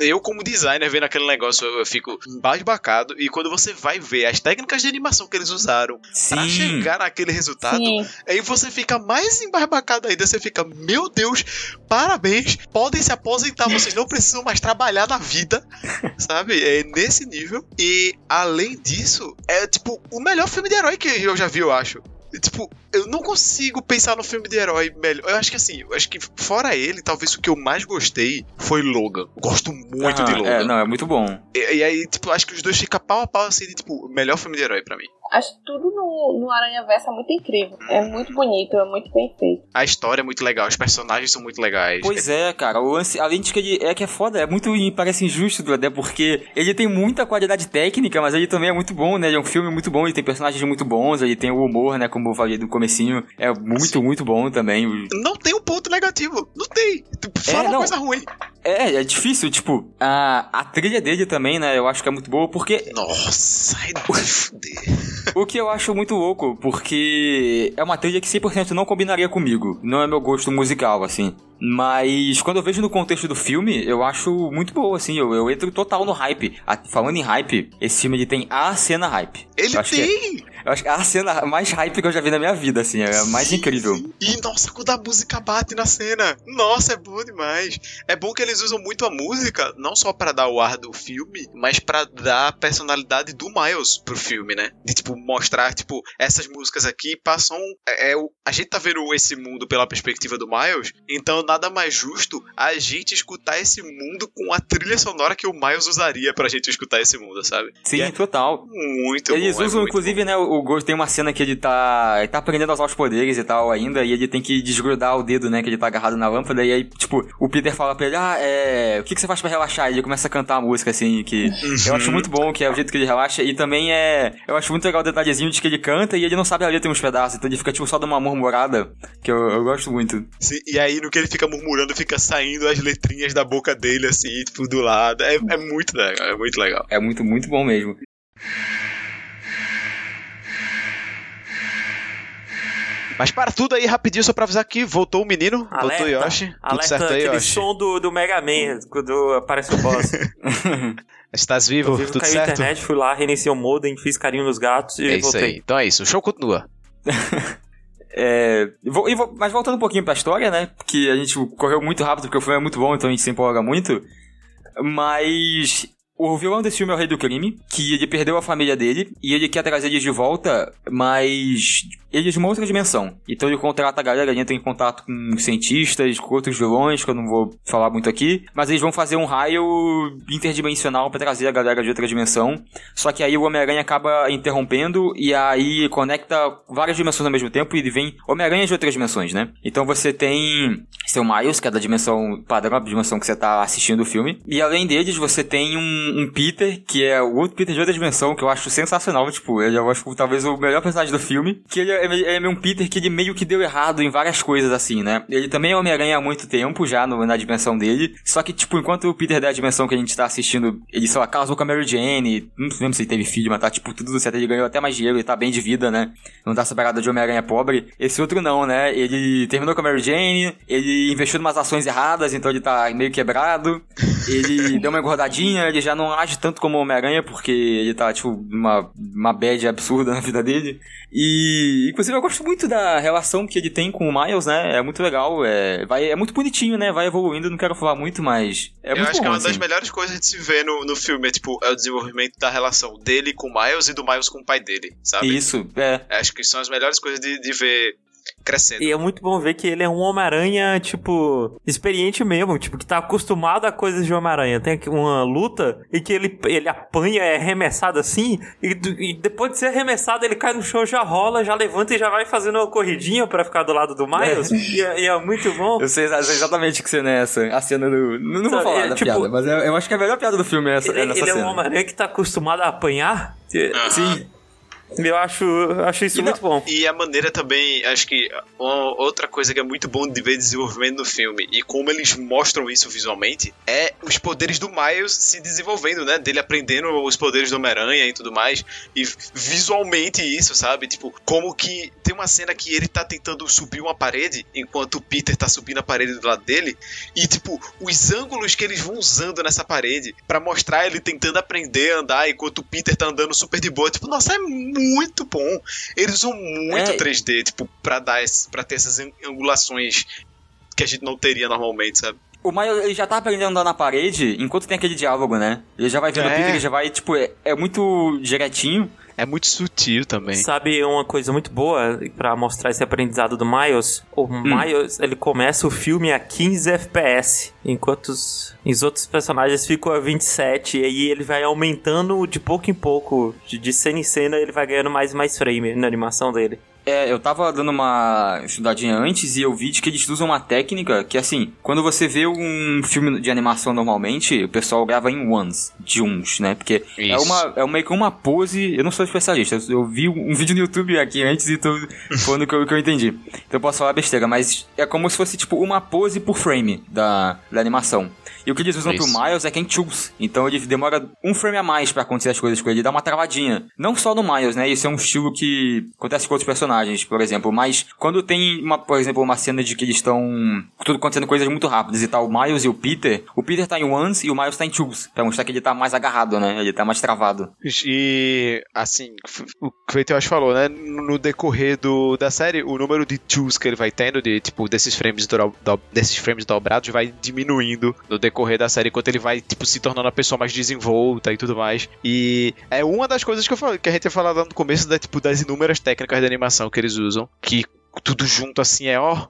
Eu, como designer, vendo aquele negócio, eu fico embasbacado. E quando você vai ver as técnicas de animação que eles usaram Sim. pra chegar naquele resultado, Sim. aí você fica mais embasbacado ainda. Você fica, meu Deus, parabéns, podem se aposentar, vocês não precisam mais trabalhar na vida, sabe? É nesse nível. E além disso, é tipo o melhor filme de herói que eu já vi, eu acho. Tipo, eu não consigo pensar no filme de herói melhor. Eu acho que assim, eu acho que fora ele, talvez o que eu mais gostei foi Logan. gosto muito ah, de Logan. É, não, é muito bom. E, e, aí, tipo, acho que os dois ficam pau a pau assim de, tipo, melhor filme de herói para mim. Acho que tudo no, no Aranha Versa é muito incrível. É muito bonito, é muito bem feito. A história é muito legal, os personagens são muito legais. Pois é, cara. O lance, além de que ele é que é foda, é muito parece injusto, né? Porque ele tem muita qualidade técnica, mas ele também é muito bom, né? Ele é um filme muito bom, ele tem personagens muito bons, ele tem o humor, né? Como eu falei do comecinho. É muito, Sim. muito bom também. Não tem um ponto negativo. Não tem. Fala é, uma coisa ruim. É, é difícil, tipo, a, a trilha dele também, né? Eu acho que é muito boa, porque. Nossa, fuder. o que eu acho muito louco, porque é uma trilha que 100% não combinaria comigo. Não é meu gosto musical, assim. Mas quando eu vejo no contexto do filme, eu acho muito boa, assim. Eu, eu entro total no hype. A, falando em hype, esse filme ele tem a cena hype. Ele eu tem! Eu acho que é a cena mais hype que eu já vi na minha vida, assim. É a mais sim, incrível. Sim. E nossa, quando a música bate na cena. Nossa, é bom demais. É bom que eles usam muito a música, não só para dar o ar do filme, mas para dar a personalidade do Miles pro filme, né? De tipo, mostrar, tipo, essas músicas aqui passam. É, é, a gente tá vendo esse mundo pela perspectiva do Miles, então nada mais justo a gente escutar esse mundo com a trilha sonora que o Miles usaria pra gente escutar esse mundo, sabe? Sim, é total. Muito Eles bom, é usam, é inclusive, bom. né, o Ghost tem uma cena que ele tá, ele tá aprendendo a usar os poderes e tal ainda, e ele tem que desgrudar o dedo, né, que ele tá agarrado na lâmpada, e aí, tipo, o Peter fala pra ele, ah, é, o que, que você faz pra relaxar? E ele começa a cantar a música, assim, que uhum. eu acho muito bom, que é o jeito que ele relaxa, e também é, eu acho muito legal o detalhezinho de que ele canta e ele não sabe a letra em uns pedaços, então ele fica, tipo, só de uma murmurada, que eu, eu gosto muito. Sim, e aí, no que ele fica murmurando, fica saindo as letrinhas da boca dele, assim, tipo, do lado. É, é muito legal, é muito legal. É muito, muito bom mesmo. Mas para tudo aí, rapidinho, só pra avisar que voltou o menino, alerta, voltou o Yoshi. Alerta, certo aí, aquele Yoshi. som do, do Mega Man, quando aparece o boss. Estás vivo, vivo tudo caiu certo? a internet, fui lá, reiniciei o modem, fiz carinho nos gatos e é voltei. isso aí. Então é isso, o show continua. É, vou, vou, mas voltando um pouquinho pra história, né? Que a gente correu muito rápido porque o filme é muito bom, então a gente se empolga muito. Mas o vilão desse filme é o Rei do Crime, que ele perdeu a família dele e ele quer trazer eles de volta, mas ele é de uma outra dimensão. Então ele contrata a galera, ele entra em contato com cientistas, com outros vilões, que eu não vou falar muito aqui, mas eles vão fazer um raio interdimensional para trazer a galera de outra dimensão. Só que aí o Homem-Aranha acaba interrompendo e aí conecta várias dimensões ao mesmo tempo e vem Homem-Aranha de outras dimensões, né? Então você tem seu Miles, que é da dimensão padrão, a dimensão que você tá assistindo o filme, e além deles você tem um, um Peter, que é o outro Peter de outra dimensão, que eu acho sensacional, tipo, ele eu acho talvez o melhor personagem do filme, que ele é é, é um Peter que ele meio que deu errado em várias coisas, assim, né? Ele também é Homem-Aranha há muito tempo já no, na dimensão dele. Só que, tipo, enquanto o Peter da dimensão que a gente tá assistindo, ele, sei lá, casou com a Mary Jane, não lembro se ele teve filho, mas tá, tipo, tudo certo. Ele ganhou até mais dinheiro, ele tá bem de vida, né? Não tá separado de Homem-Aranha pobre. Esse outro não, né? Ele terminou com a Mary Jane, ele investiu em umas ações erradas, então ele tá meio quebrado. Ele deu uma engordadinha, ele já não age tanto como Homem-Aranha, porque ele tá, tipo, uma, uma bad absurda na vida dele. E, inclusive, eu gosto muito da relação que ele tem com o Miles, né? É muito legal, é, vai, é muito bonitinho, né? Vai evoluindo, não quero falar muito, mas é eu muito acho bom, que é uma assim. das melhores coisas de se ver no, no filme, é, tipo, é o desenvolvimento da relação dele com o Miles e do Miles com o pai dele, sabe? Isso, é. Acho que são as melhores coisas de, de ver crescendo. E é muito bom ver que ele é um Homem-Aranha, tipo, experiente mesmo, tipo, que tá acostumado a coisas de Homem-Aranha. Tem uma luta e que ele, ele apanha, é arremessado assim, e, e, depois de ser arremessado, ele cai no chão, já rola, já levanta e já vai fazendo uma corridinha para ficar do lado do Miles. É. E, é, e, é, muito bom. Eu sei, exatamente o que você nessa. A cena do. Não, não vou falar é, da tipo, piada, mas eu, eu, acho que a melhor piada do filme é essa. Ele, é ele cena. é um Homem-Aranha que tá acostumado a apanhar. Sim. Eu acho, acho isso e muito não, bom. E a maneira também, acho que outra coisa que é muito bom de ver desenvolvimento no filme e como eles mostram isso visualmente é os poderes do Miles se desenvolvendo, né? Dele aprendendo os poderes do Homem-Aranha e tudo mais. E visualmente isso, sabe? Tipo, como que tem uma cena que ele tá tentando subir uma parede enquanto o Peter tá subindo a parede do lado dele e tipo, os ângulos que eles vão usando nessa parede para mostrar ele tentando aprender a andar enquanto o Peter tá andando super de boa. Tipo, nossa, é muito muito bom. Eles usam muito é. 3D, tipo, pra, dar esse, pra ter essas angulações que a gente não teria normalmente, sabe? O Miles, ele já tá aprendendo a andar na parede enquanto tem aquele diálogo, né? Ele já vai vendo é. o Peter, ele já vai, tipo, é, é muito direitinho. É muito sutil também. Sabe uma coisa muito boa pra mostrar esse aprendizado do Miles? O Miles, ele começa o filme a 15 FPS, enquanto os, os outros personagens ficam a 27, e aí ele vai aumentando de pouco em pouco, de, de cena em cena, ele vai ganhando mais e mais frame na animação dele. É, eu tava dando uma estudadinha antes e eu vi de que eles usam uma técnica que, assim, quando você vê um filme de animação normalmente, o pessoal grava em ones, de uns, né? Porque é uma, é meio que uma pose. Eu não sou especialista, eu, vi um vídeo no YouTube aqui antes e tô falando que, eu- que eu entendi. Então eu posso falar besteira, mas é como se fosse, tipo, uma pose por frame da, da animação. E o que eles usam Isso. pro Miles é quem choose. Então ele demora um frame a mais pra acontecer as coisas com ele, ele dá uma travadinha. Não só no Miles, né? Isso é um estilo que acontece com outros personagens, por exemplo. Mas quando tem, uma, por exemplo, uma cena de que eles estão. Tudo acontecendo coisas muito rápidas e tal, o Miles e o Peter. O Peter tá em ones e o Miles tá em twos. Pra mostrar que ele tá mais agarrado, né? Ele tá mais travado. E, assim, o que o Teos falou, né? No decorrer do, da série, o número de twos que ele vai tendo, de, tipo, desses frames, do, do- desses frames dobrados, vai diminuindo no decorrer da série, enquanto ele vai, tipo, se tornando a pessoa mais desenvolta e tudo mais. E é uma das coisas que, eu falei, que a gente ia falar lá no começo, da, tipo, das inúmeras técnicas de animação que eles usam, que tudo junto, assim, é, ó,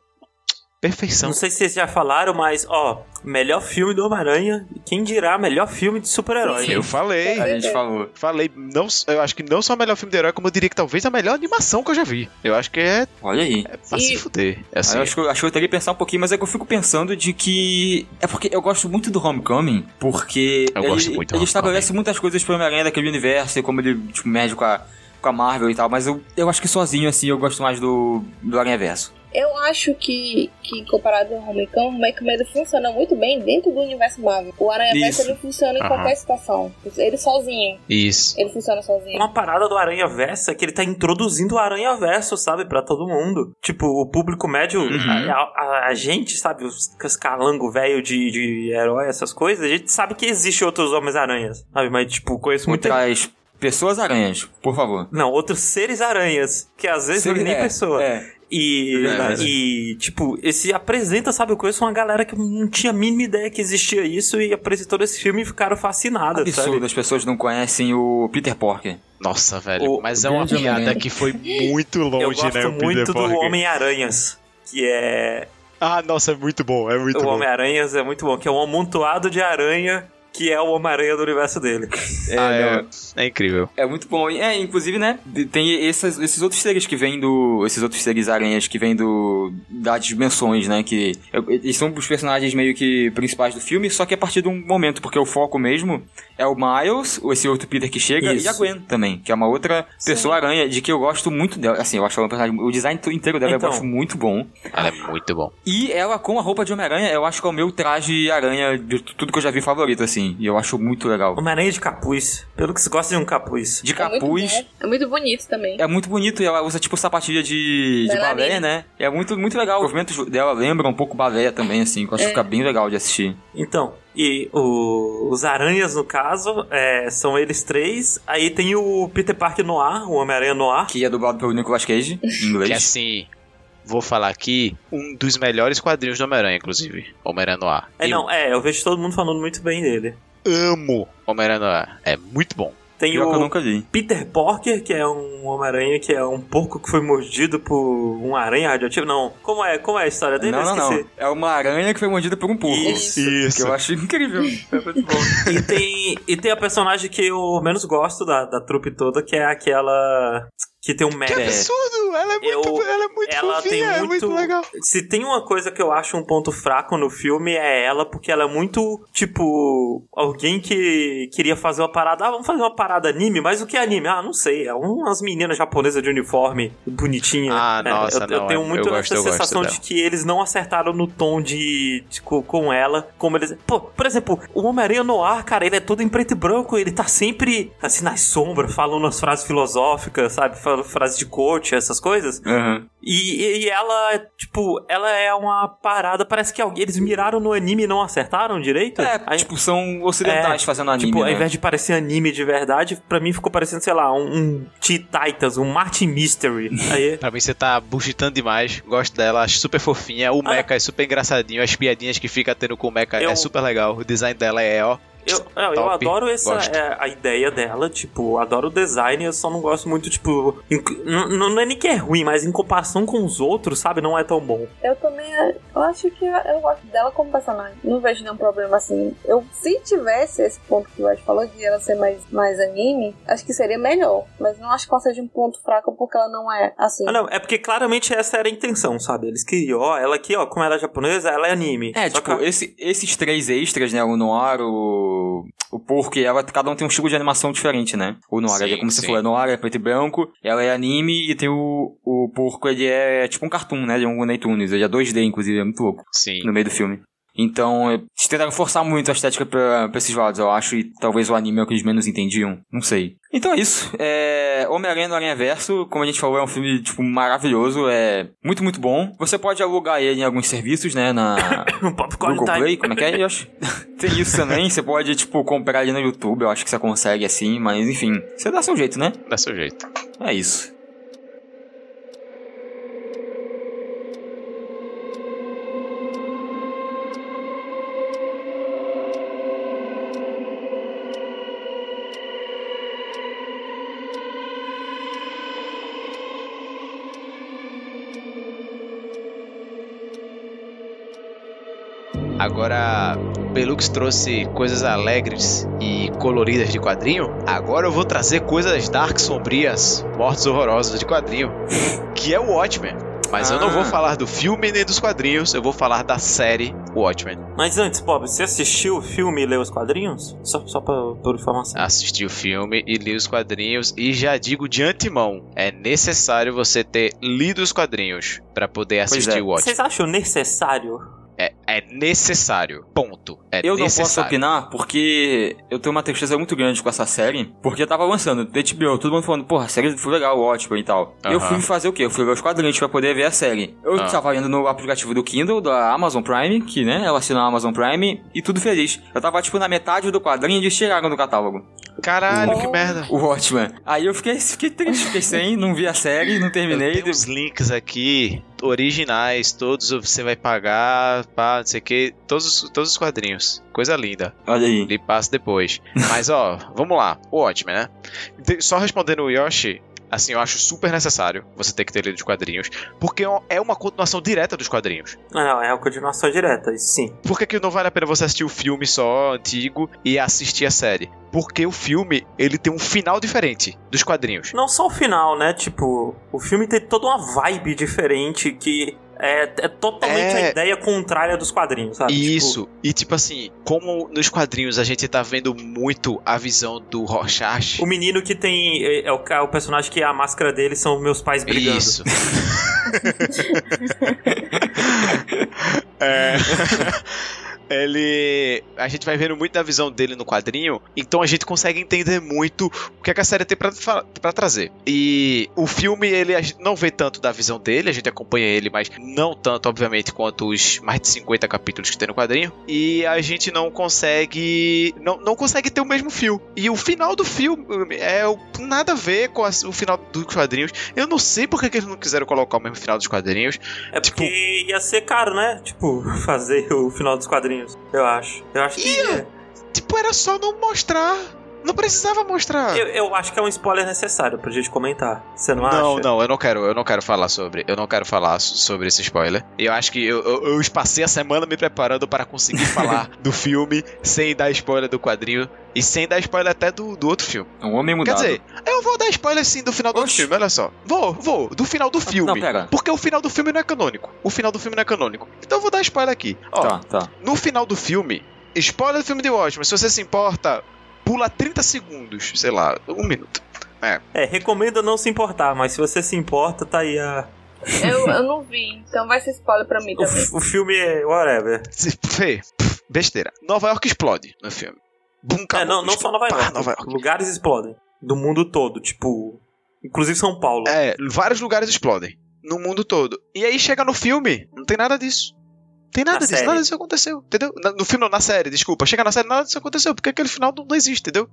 perfeição. Não sei se vocês já falaram, mas, ó, melhor filme do Homem-Aranha, quem dirá melhor filme de super-herói. Eu falei. A gente falou. Falei, não, eu acho que não só o melhor filme de herói, como eu diria que talvez a melhor animação que eu já vi. Eu acho que é, Olha aí. é pra E- se fuder. É assim, eu acho, que, eu- acho que eu teria que pensar um pouquinho, mas é que eu fico pensando de que. É porque eu gosto muito do Homecoming, porque Eu ele, gosto muito ele estabelece muitas coisas pro Homem-Aranha daquele universo, e como ele tipo, mede com a, com a Marvel e tal, mas eu, eu acho que sozinho, assim, eu gosto mais do, do Aranha Verso. Eu acho que, que comparado ao Homecoming, o Homecoming ele funciona muito bem dentro do universo Marvel. O Aranha Verso ele funciona em Aham. qualquer situação. Ele sozinho. Isso. Ele funciona sozinho. Uma parada do Aranha Verso é que ele tá introduzindo o Aranha Verso, sabe, pra todo mundo. Tipo, o público médio, Uhum. a, a- a gente, sabe, os, os calango velho de, de herói, essas coisas, a gente sabe que existe outros Homens-Aranhas, sabe? Mas, tipo, conheço muito. Outras pessoas aranhas, por favor. Não, outros seres aranhas, que às vezes nem é, pessoa. É. E, Verdade. e, tipo, esse apresenta, sabe? Eu conheço uma galera que não tinha a mínima ideia que existia isso e apresentou esse filme e ficaram fascinadas, Absurdo, sabe? as pessoas não conhecem o Peter Porker. Nossa, velho. O mas é uma piada que foi muito longe, Eu gosto né? o Peter muito do Parker. Homem-Aranhas, que é... Ah, nossa, é muito bom. É muito o bom. Homem-Aranhas é muito bom, que é um amontoado de aranha que é o Homem-Aranha do universo dele. É, Ah, é, não, é incrível. É muito bom. É, inclusive, né? Tem esses, esses outros seres que vêm do. Esses outros seres aranhas que vêm do. das dimensões, né? Que. Eles são os personagens meio que principais do filme, só que a partir de um momento, porque o foco mesmo é o Miles, esse outro Peter que chega, Isso. e a Gwen também, que é uma outra pessoa aranha, de que eu gosto muito dela. Assim, eu acho ela um personagem. O design inteiro dela Então. eu acho muito bom. Ela é muito bom. E ela com a roupa de Homem-Aranha, eu acho que é o meu traje aranha de tudo que eu já vi favorito, assim. E eu acho muito legal. Homem-Aranha de capuz. Pelo que você gosta de um capuz. De É muito capuz. bom. É muito bonito também. É muito bonito e ela usa tipo sapatilha de, de balé, né? É muito, muito legal. Os movimentos dela lembram um pouco balé também, assim, que eu acho que fica bem legal de assistir. Então, e o- os aranhas, no caso, é, são eles três. Aí tem o Peter Parker Noir, o Homem-Aranha Noir. Que é dublado pelo Nicolas Cage, em Que inglês. assim, vou falar aqui, um dos melhores quadrinhos do Homem-Aranha, inclusive. Homem-Aranha Noir. É, não, é, eu vejo todo mundo falando muito bem dele. amo Homem-Aranha Noir. É muito bom. Tem Pior que eu o nunca vi. Peter Porker, que é um Homem-Aranha que é um porco que foi mordido por um aranha radioativo. Não, como é, como é a história dele? Não, não, não. É uma aranha que foi mordida por um porco. Isso. Que eu acho incrível. É muito bom. E tem, e tem a personagem que eu menos gosto da, da trupe toda, que é aquela que tem um Que médico. absurdo! Ela é muito, Eu- ela é muito ela fofinha, tem é muito. muito legal. Se tem uma coisa que eu acho um ponto fraco no filme é ela, porque ela é muito, tipo, alguém que queria fazer uma parada. Ah, vamos fazer uma parada anime, mas o que é anime? Ah, não sei. É umas meninas japonesas de uniforme bonitinha. Ah, É, nossa, eu, eu não, tenho é- muito eu gosto, essa eu sensação de que eles não acertaram no tom de, de co- com ela, como eles. Pô, por exemplo, o Homem-Aranha no ar, cara, ele é todo em preto e branco, ele tá sempre assim nas sombras, falando umas frases filosóficas, sabe? Falando frases de coach, essas coisas. Aham. E, e ela, tipo, ela é uma parada. Parece que alguém, eles miraram no anime e não acertaram direito. É, Aí- tipo, são ocidentais É, fazendo anime, Tipo, ao né? invés de parecer anime de verdade, pra mim ficou parecendo, sei lá, um, um Teen Titans, um Martin Mystery. Aí, Pra mim você tá buchitando demais. Gosto dela, acho super fofinha. O Ah. Mecha é super engraçadinho. As piadinhas que fica tendo com o Mecha Eu- é super legal. O design dela é, ó, Eu, eu, eu adoro essa é, a ideia dela, tipo, adoro o design, eu só não gosto muito, tipo. não é nem que é ruim, mas em comparação com os outros, sabe, não é tão bom. Eu também, eu acho que eu gosto dela como personagem. Não vejo nenhum problema assim. Eu, se tivesse esse ponto que o Ed falou de ela ser mais, mais anime, acho que seria melhor. Mas não acho que ela seja um ponto fraco porque ela não é assim. Ah, não, é porque claramente essa era a intenção, sabe? Eles queriam, ó, ela aqui, ó, como ela é japonesa, ela é anime. É, Só tipo, que- esse- esses três extras, né? O Noir, o, o Porco e ela, cada um tem um estilo de animação diferente, né? O Noir, Sim, é como você sim. falou, é Noir, é preto e branco, ela é anime e tem o, o Porco, ele é tipo um cartoon, né? De um Looney Tunes, ele é 2D, inclusive, é muito louco Sim. no meio do filme. Então, é, eles tentaram forçar muito a estética pra, pra esses lados, eu acho, e talvez o anime é o que eles menos entendiam, não sei. Então é isso. É, Homem-Aranha no Aranha Verso, como a gente falou, é um filme, tipo, maravilhoso, é muito, muito bom. Você pode alugar ele em alguns serviços, né, na popcorn Google time. Play, como é que é, Yoshi? Tem isso também, você pode, tipo, comprar ele no YouTube, eu acho que você consegue assim, mas enfim, você dá seu jeito, né? Dá seu jeito. É isso. Agora, Belux trouxe coisas alegres e coloridas de quadrinho. Agora eu vou trazer coisas dark, sombrias, mortes horrorosas de quadrinho, que é o Watchmen. Mas eu não vou Ah. falar do filme nem dos quadrinhos, eu vou falar da série Watchmen. Mas antes, Bob, você assistiu o filme e leu os quadrinhos? Só, só pra, por informação. Assisti o filme e li os quadrinhos e já digo de antemão, é necessário você ter lido os quadrinhos pra poder assistir é. o Watchmen. Vocês acham necessário? É, é necessário. Ponto. É Eu não posso necessário. opinar porque eu tenho uma tristeza muito grande com essa série, porque eu tava lançando do HBO, todo mundo falando, porra, a série foi legal, ótimo e tal. Eu Aham. fui fazer o quê? Eu fui ver os quadrinhos pra poder ver a série. Eu Ah. tava indo no aplicativo do Kindle, da Amazon Prime, que, né, ela assina a Amazon Prime, e tudo feliz. Eu tava, tipo, na metade do quadrinho e eles tiraram do catálogo. Caralho, que merda. O Watchman. Aí eu fiquei, fiquei triste, fiquei sem, não vi a série, não Eu terminei. tenho os links aqui, originais, todos você vai pagar, pá, não sei o que, todos, os- todos os quadrinhos. Coisa linda. Olha aí. Lhe passo depois. Mas ó, vamos lá. O Watchmen, né? Só respondendo o Yoshi, assim, eu acho super necessário você ter que ter lido os quadrinhos, porque é uma continuação direta dos quadrinhos. Não, não, é a continuação direta, isso sim. Por que, que não vale a pena você assistir o filme só antigo e assistir a série? Porque o filme, ele tem um final diferente dos quadrinhos. Não só o final, né? Tipo, o filme tem toda uma vibe diferente que é, é totalmente É. a ideia contrária dos quadrinhos, sabe? Tipo, Isso. E tipo assim, como nos quadrinhos a gente tá vendo muito a visão do Rorschach. o menino que tem. É, é o, o personagem que a máscara dele são meus pais brigando. Isso. é. Ele. A gente vai vendo muito da visão dele no quadrinho, então a gente consegue entender muito o que, é que a série tem pra trazer. E o filme, ele a gente não vê tanto da visão dele, a gente acompanha ele, mas não tanto, obviamente, quanto os mais de 50 capítulos que tem no quadrinho. E a gente não consegue. Não, não consegue ter o mesmo fio. E o final do filme é nada a ver com as- o final dos quadrinhos. Eu não sei porque que eles não quiseram colocar o mesmo final dos quadrinhos. É porque ia ser caro, né? Tipo, fazer o final dos quadrinhos. Eu acho. Eu acho que. ia. Tipo, era só não mostrar. Não precisava mostrar. Eu, eu acho que é um spoiler necessário pra gente comentar. Você não, Não, acha? não, eu não quero, eu não quero falar sobre, eu não quero falar so- sobre esse spoiler. Eu acho que eu, eu, eu passei a semana me preparando para conseguir falar do filme sem dar spoiler do quadrinho e sem dar spoiler até do, do outro filme. Um homem Quer mudado. dizer, eu vou dar spoiler sim do final do outro Oxi. filme, olha só. Vou, vou, do final do filme. Não, pera. Porque o final do filme não é canônico. O final do filme não é canônico. Então eu vou dar spoiler aqui. Ó, Tá, tá. no final do filme, spoiler do filme de Watchmen, se você se importa, pula 30 segundos, sei lá, um minuto. É, recomendo não se importar, mas se você se importa, tá aí a. Eu, eu não vi, então vai ser spoiler pra mim O, também. o filme é whatever. Fê, besteira. Nova York explode no filme. Bum, É, não, não só Nova Pá, York. Nova York. Lugares explodem. Do mundo todo, tipo. Inclusive São Paulo. É, vários lugares explodem. No mundo todo. E aí chega no filme, não tem nada disso. Tem nada Na disso, série. nada disso aconteceu, entendeu? No filme, não, na série, desculpa. Chega na série, nada disso aconteceu, porque aquele final não, não existe, entendeu?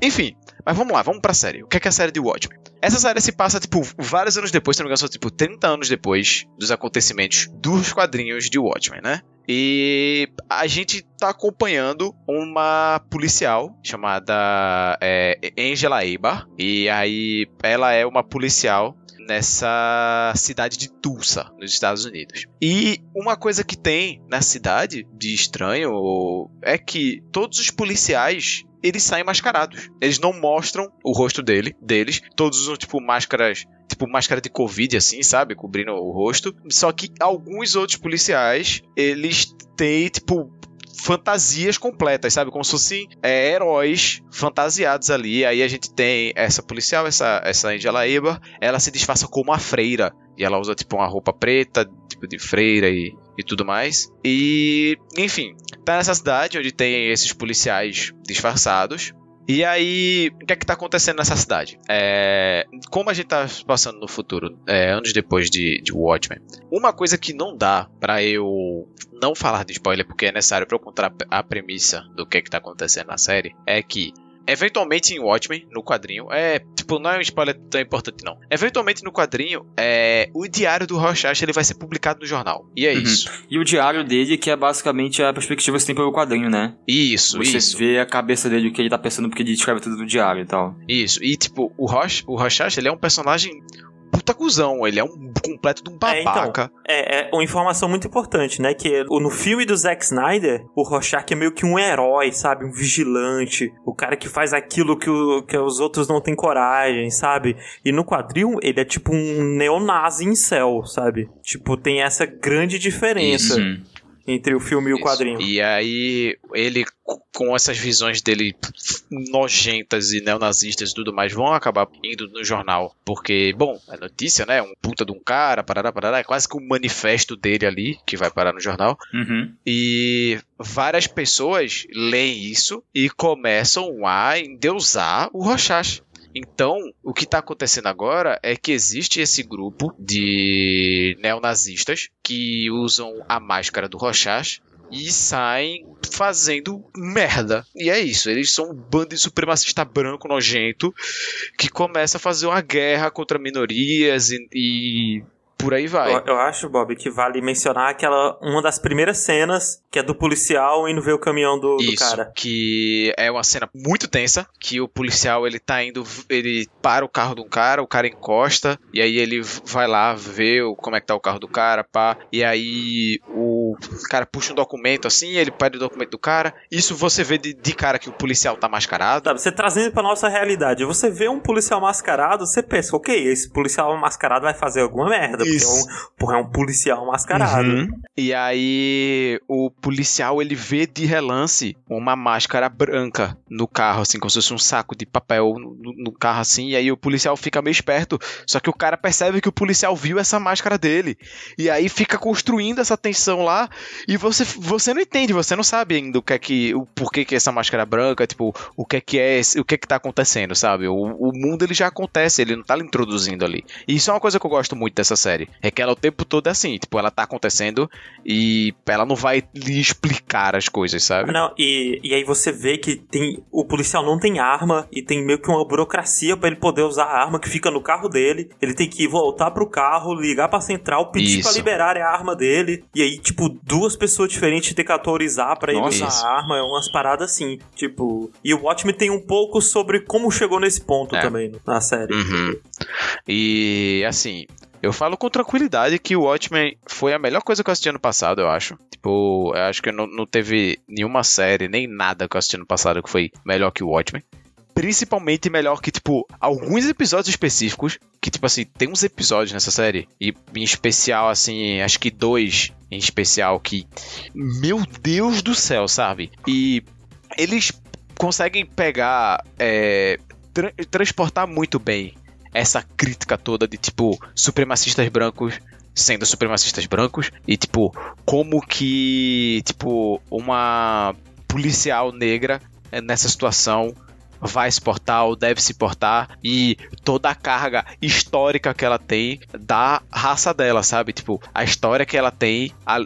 Enfim, mas vamos lá, vamos pra série. O que é, que é a série de Watchmen? Essa série se passa, tipo, vários anos depois, se não me engano, são, tipo, 30 anos depois dos acontecimentos dos quadrinhos de Watchmen, né? E a gente tá acompanhando uma policial chamada é, Angela Eibar. E aí ela é uma policial nessa cidade de Tulsa, nos Estados Unidos. E uma coisa que tem na cidade de estranho é que todos os policiais eles saem mascarados. Eles não mostram o rosto dele, deles. Todos usam, tipo, máscaras. Tipo, máscara de Covid, assim, sabe? Cobrindo o rosto. Só que alguns outros policiais, eles têm, tipo, fantasias completas, sabe? Como se fossem é, heróis fantasiados ali. Aí a gente tem essa policial, essa, essa Angela Eber, ela se disfarça como a freira. E ela usa, tipo, uma roupa preta, tipo de freira e, e tudo mais. E, enfim, tá nessa cidade onde tem esses policiais disfarçados. E aí, o que é que tá acontecendo nessa cidade? É, como a gente tá passando no futuro, é, anos depois de, de Watchmen, uma coisa que não dá para eu não falar de spoiler, porque é necessário pra eu contar a premissa do que é que tá acontecendo na série, é que Eventualmente em Watchmen, no quadrinho, é. Tipo, não é um spoiler tão importante, não. Eventualmente no quadrinho, é. O diário do Rorschach ele vai ser publicado no jornal. E é uhum. isso. E o diário dele, que é basicamente a perspectiva que você tem pelo quadrinho, né? Isso, você isso. Você vê a cabeça dele, o que ele tá pensando, porque ele escreve tudo no diário e tal. Isso. E, tipo, o Rosh, o Rorschach, ele é um personagem puta cuzão, ele é um completo de um babaca. É, então, é, é uma informação muito importante, né? Que no filme do Zack Snyder, o Rorschach é meio que um herói, sabe? Um vigilante, o cara que faz aquilo que, o, que os outros não têm coragem, sabe? E no quadril, ele é tipo um neonazi em céu, sabe? Tipo, tem essa grande diferença. Isso entre o filme e o quadrinho. E aí ele com essas visões dele nojentas e neonazistas e tudo mais vão acabar indo no jornal, porque bom, é notícia, né? Um puta de um cara, parará, parará, é quase que um manifesto dele ali que vai parar no jornal. Uhum. E várias pessoas leem isso e começam a endeusar o Rochas. Então, o que está acontecendo agora é que existe esse grupo de neonazistas que usam a máscara do Rochas e saem fazendo merda. E é isso, eles são um bando de supremacista branco nojento que começa a fazer uma guerra contra minorias e, e por aí vai. Eu, eu, acho, Bob, que vale mencionar aquela uma das primeiras cenas que é do policial indo ver o caminhão do, Isso, do cara. que é uma cena muito tensa, que o policial ele tá indo, ele para o carro de um cara, o cara encosta e aí ele vai lá ver como é que tá o carro do cara, pá, e aí o cara puxa um documento assim, ele pede o documento do cara. Isso você vê de, de cara que o policial tá mascarado. Tá, você trazendo pra nossa realidade, você vê um policial mascarado, você pensa, ok, esse policial mascarado vai fazer alguma merda, Isso. porque é um, porra, é um policial mascarado. Uhum. E aí o policial ele vê de relance uma máscara branca no carro, assim, como se fosse um saco de papel no, no, carro, assim, e aí o policial fica meio esperto, só que o cara percebe que o policial viu essa máscara dele, e aí fica construindo essa tensão lá, e você, você não entende, você não sabe ainda o que é que, o porquê que essa máscara é branca, tipo, o que é que é, o que é que tá acontecendo, sabe? O, o mundo ele já acontece, ele não tá introduzindo ali. E isso é uma coisa que eu gosto muito dessa série, é que ela o tempo todo é assim, tipo, ela tá acontecendo e ela não vai lhe explicar as coisas, sabe? Não, e, e aí você vê que tem o policial não tem arma e tem meio que uma burocracia para ele poder usar a arma que fica no carro dele. Ele tem que voltar pro carro, ligar pra central, pedir para liberar a arma dele. E aí, tipo, duas pessoas diferentes ter que autorizar pra ele Nossa, usar isso. a arma. É umas paradas assim. Tipo. E o Watchmen tem um pouco sobre como chegou nesse ponto é. também na série. Uhum. E assim, eu falo com tranquilidade que o Watchmen foi a melhor coisa que eu assisti ano passado, eu acho. Tipo, eu acho que não, não teve nenhuma série, nem nada que eu assisti ano passado que foi melhor que o Watchmen principalmente melhor que, tipo, alguns episódios específicos. Que, tipo assim, tem uns episódios nessa série. E em especial, assim, acho que dois em especial que. Meu Deus do céu, sabe? E eles conseguem pegar. É, tra transportar muito bem essa crítica toda de tipo supremacistas brancos sendo supremacistas brancos e tipo como que tipo uma policial negra nessa situação vai se portar ou deve se portar e toda a carga histórica que ela tem da raça dela, sabe? Tipo, a história que ela tem, a,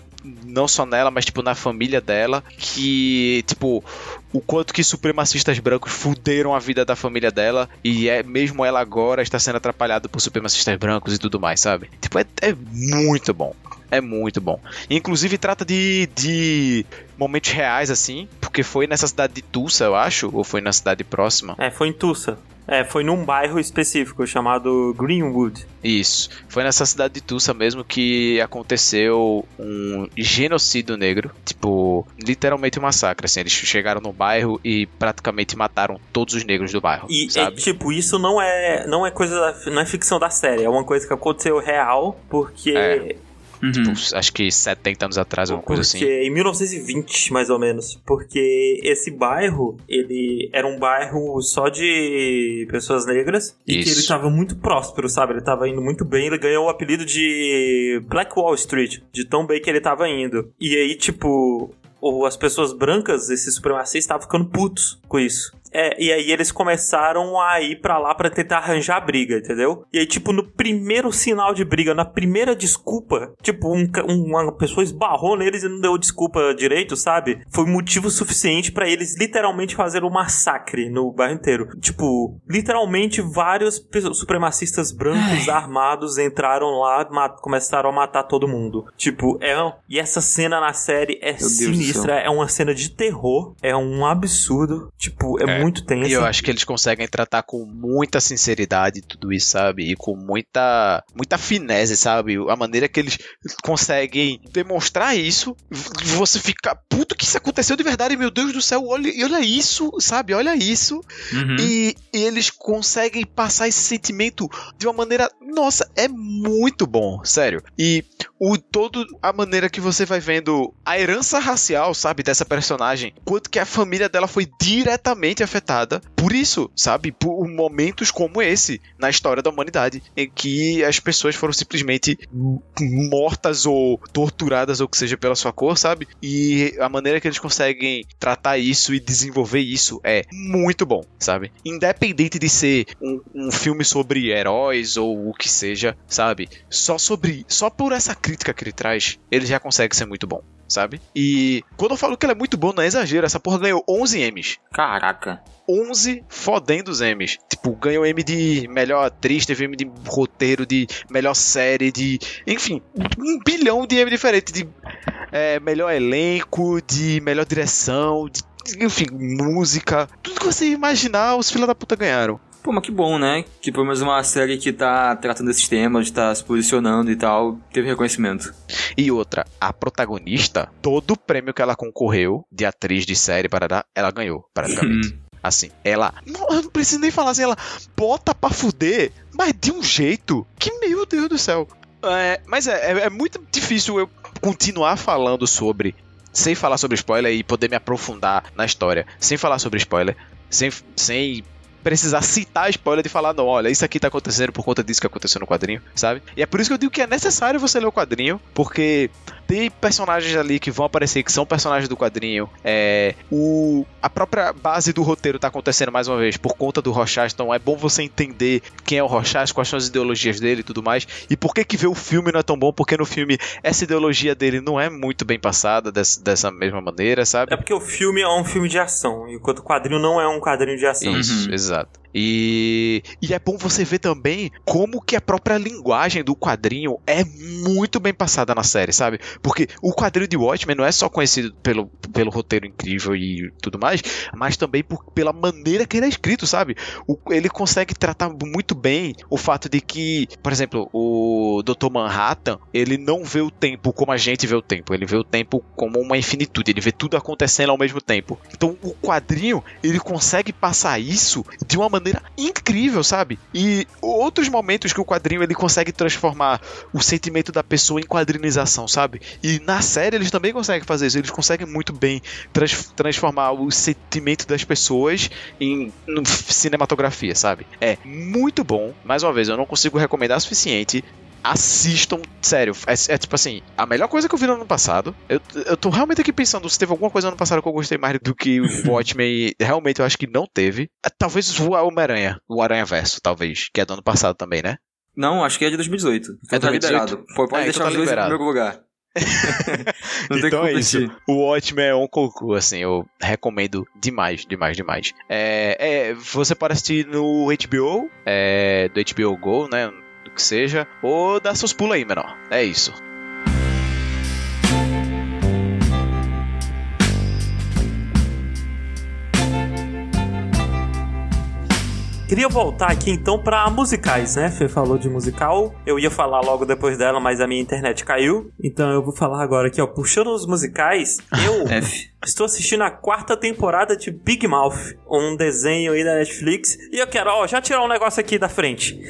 não só nela, mas tipo na família dela, que tipo o quanto que supremacistas brancos fuderam a vida da família dela e é mesmo ela agora está sendo atrapalhada por supremacistas brancos e tudo mais, sabe? Tipo, é, é muito bom. É muito bom. Inclusive trata de, de momentos reais, assim, porque foi nessa cidade de Tulsa, eu acho, ou foi na cidade próxima. É, foi em Tulsa. É, foi num bairro específico chamado Greenwood. Isso. Foi nessa cidade de Tulsa mesmo que aconteceu um genocídio negro. Tipo, literalmente um massacre. Assim, eles chegaram no bairro e praticamente mataram todos os negros do bairro. E é, tipo, isso não é, não é coisa, da- não é ficção da série, é uma coisa que aconteceu real, porque É. Uhum. Tipo, acho que 70 anos atrás, alguma coisa porque assim. em 1920, mais ou menos, porque esse bairro, ele era um bairro só de pessoas negras e que Isso. ele tava muito próspero, sabe? Ele tava indo muito bem, ele ganhou o apelido de Black Wall Street, de tão bem que ele tava indo. E aí, tipo, o- as pessoas brancas, esses supremacistas, estavam ficando putos com isso. É, e aí eles começaram a ir pra lá pra tentar arranjar briga, entendeu? E aí, tipo, no primeiro sinal de briga, na primeira desculpa, tipo, um uma pessoa esbarrou neles e não deu desculpa direito, sabe? Foi motivo suficiente pra eles literalmente fazerem um massacre no bairro inteiro. Tipo, literalmente vários supremacistas brancos armados entraram lá, começaram a matar todo mundo. Tipo, é. um- E essa cena na série é do sinistra, é uma cena de terror, é um absurdo. Tipo, é, É. muito tensa. E eu acho que eles conseguem tratar com muita sinceridade tudo isso, sabe? E com muita muita finesse, sabe? A maneira que eles conseguem demonstrar isso, você fica puto que isso aconteceu de verdade, meu Deus do céu, olha, olha isso, sabe? Olha isso. Uhum. E, e eles conseguem passar esse sentimento de uma maneira, nossa, é muito bom, sério. E o todo a maneira que você vai vendo a herança racial, sabe, dessa personagem, quanto que a família dela foi diretamente afetada por isso, sabe, por momentos como esse na história da humanidade, em que as pessoas foram simplesmente mortas ou torturadas ou que seja pela sua cor, sabe? E a maneira que eles conseguem tratar isso e desenvolver isso é muito bom, sabe? Independente de ser um, um filme sobre heróis ou o que seja, sabe? Só sobre, só por essa crítica que ele traz, ele já consegue ser muito bom. Sabe? E quando eu falo que ele é muito bom, não é exagero. Essa porra ganhou 11 M's. Caraca. 11 fodendos M's. Tipo, ganhou M de melhor atriz, teve M de roteiro, de melhor série, de. Enfim, um bilhão de M diferente. De é, melhor elenco, de melhor direção, de. Enfim, música. Tudo que você imaginar, os filha da puta ganharam. Pô, mas que bom, né? Que pelo menos uma série que tá tratando esses temas, tá se posicionando e tal, teve reconhecimento. E outra, a protagonista, todo o prêmio que ela concorreu de atriz de série, para ela ganhou, praticamente. Assim, ela. Não, eu não preciso nem falar assim, ela bota pra fuder, mas de um jeito que, meu Deus do céu. É, mas é, é, é muito difícil eu continuar falando sobre. Sem falar sobre spoiler e poder me aprofundar na história. Sem falar sobre spoiler. Sem, sem precisar citar spoiler de falar, não, olha, isso aqui tá acontecendo por conta disso que aconteceu no quadrinho, sabe? E é por isso que eu digo que é necessário você ler o quadrinho, porque tem personagens ali que vão aparecer que são personagens do quadrinho. É, o, a própria base do roteiro tá acontecendo mais uma vez por conta do Rochas, então é bom você entender quem é o Rochas, quais são as ideologias dele e tudo mais. E por que que ver o filme não é tão bom? Porque no filme essa ideologia dele não é muito bem passada dessa, dessa mesma maneira, sabe? É porque o filme é um filme de ação, enquanto o quadrinho não é um quadrinho de ação. Isso, Uhum. Exato. E, e é bom você ver também como que a própria linguagem do quadrinho é muito bem passada na série, sabe? Porque o quadrinho de Watchmen não é só conhecido pelo, pelo roteiro incrível e tudo mais, mas também por, pela maneira que ele é escrito, sabe? O- ele consegue tratar muito bem o fato de que, por exemplo, o Dr. Manhattan, ele não vê o tempo como a gente vê o tempo, ele vê o tempo como uma infinitude, ele vê tudo acontecendo ao mesmo tempo. Então o quadrinho, ele consegue passar isso de uma maneira incrível, sabe? E outros momentos que o quadrinho ele consegue transformar o sentimento da pessoa em quadrinização, sabe? E na série eles também conseguem fazer isso, eles conseguem muito bem trans- transformar o sentimento das pessoas em cinematografia, sabe? É muito bom. Mais uma vez, eu não consigo recomendar o suficiente. Assistam, sério, é, é tipo assim, a melhor coisa que eu vi no ano passado. Eu, eu tô realmente aqui pensando se teve alguma coisa no ano passado que eu gostei mais do que o Watchmen. e realmente eu acho que não teve. É, Talvez o Homem-Aranha, o Aranha Verso, talvez, que é do ano passado também, né? Não, acho que é de 2018. Então É tá 2018? liberado. Pô, pode É, então deixar tá os dois liberado. em primeiro lugar. não tem então é isso. O Watchmen é um concurso, assim, eu recomendo demais, demais, demais. É, é, você pode assistir no HBO, é, do HBO Go, né? Que seja, ou dá seus pulos aí, menor. É isso. Queria voltar aqui então pra musicais, né? Fê falou de musical. Eu ia falar logo depois dela, mas a minha internet caiu. Então eu vou falar agora aqui, ó. Puxando os musicais, eu F. estou assistindo a quarta temporada de Big Mouth, um desenho aí da Netflix. E eu quero, ó, já tirar um negócio aqui da frente.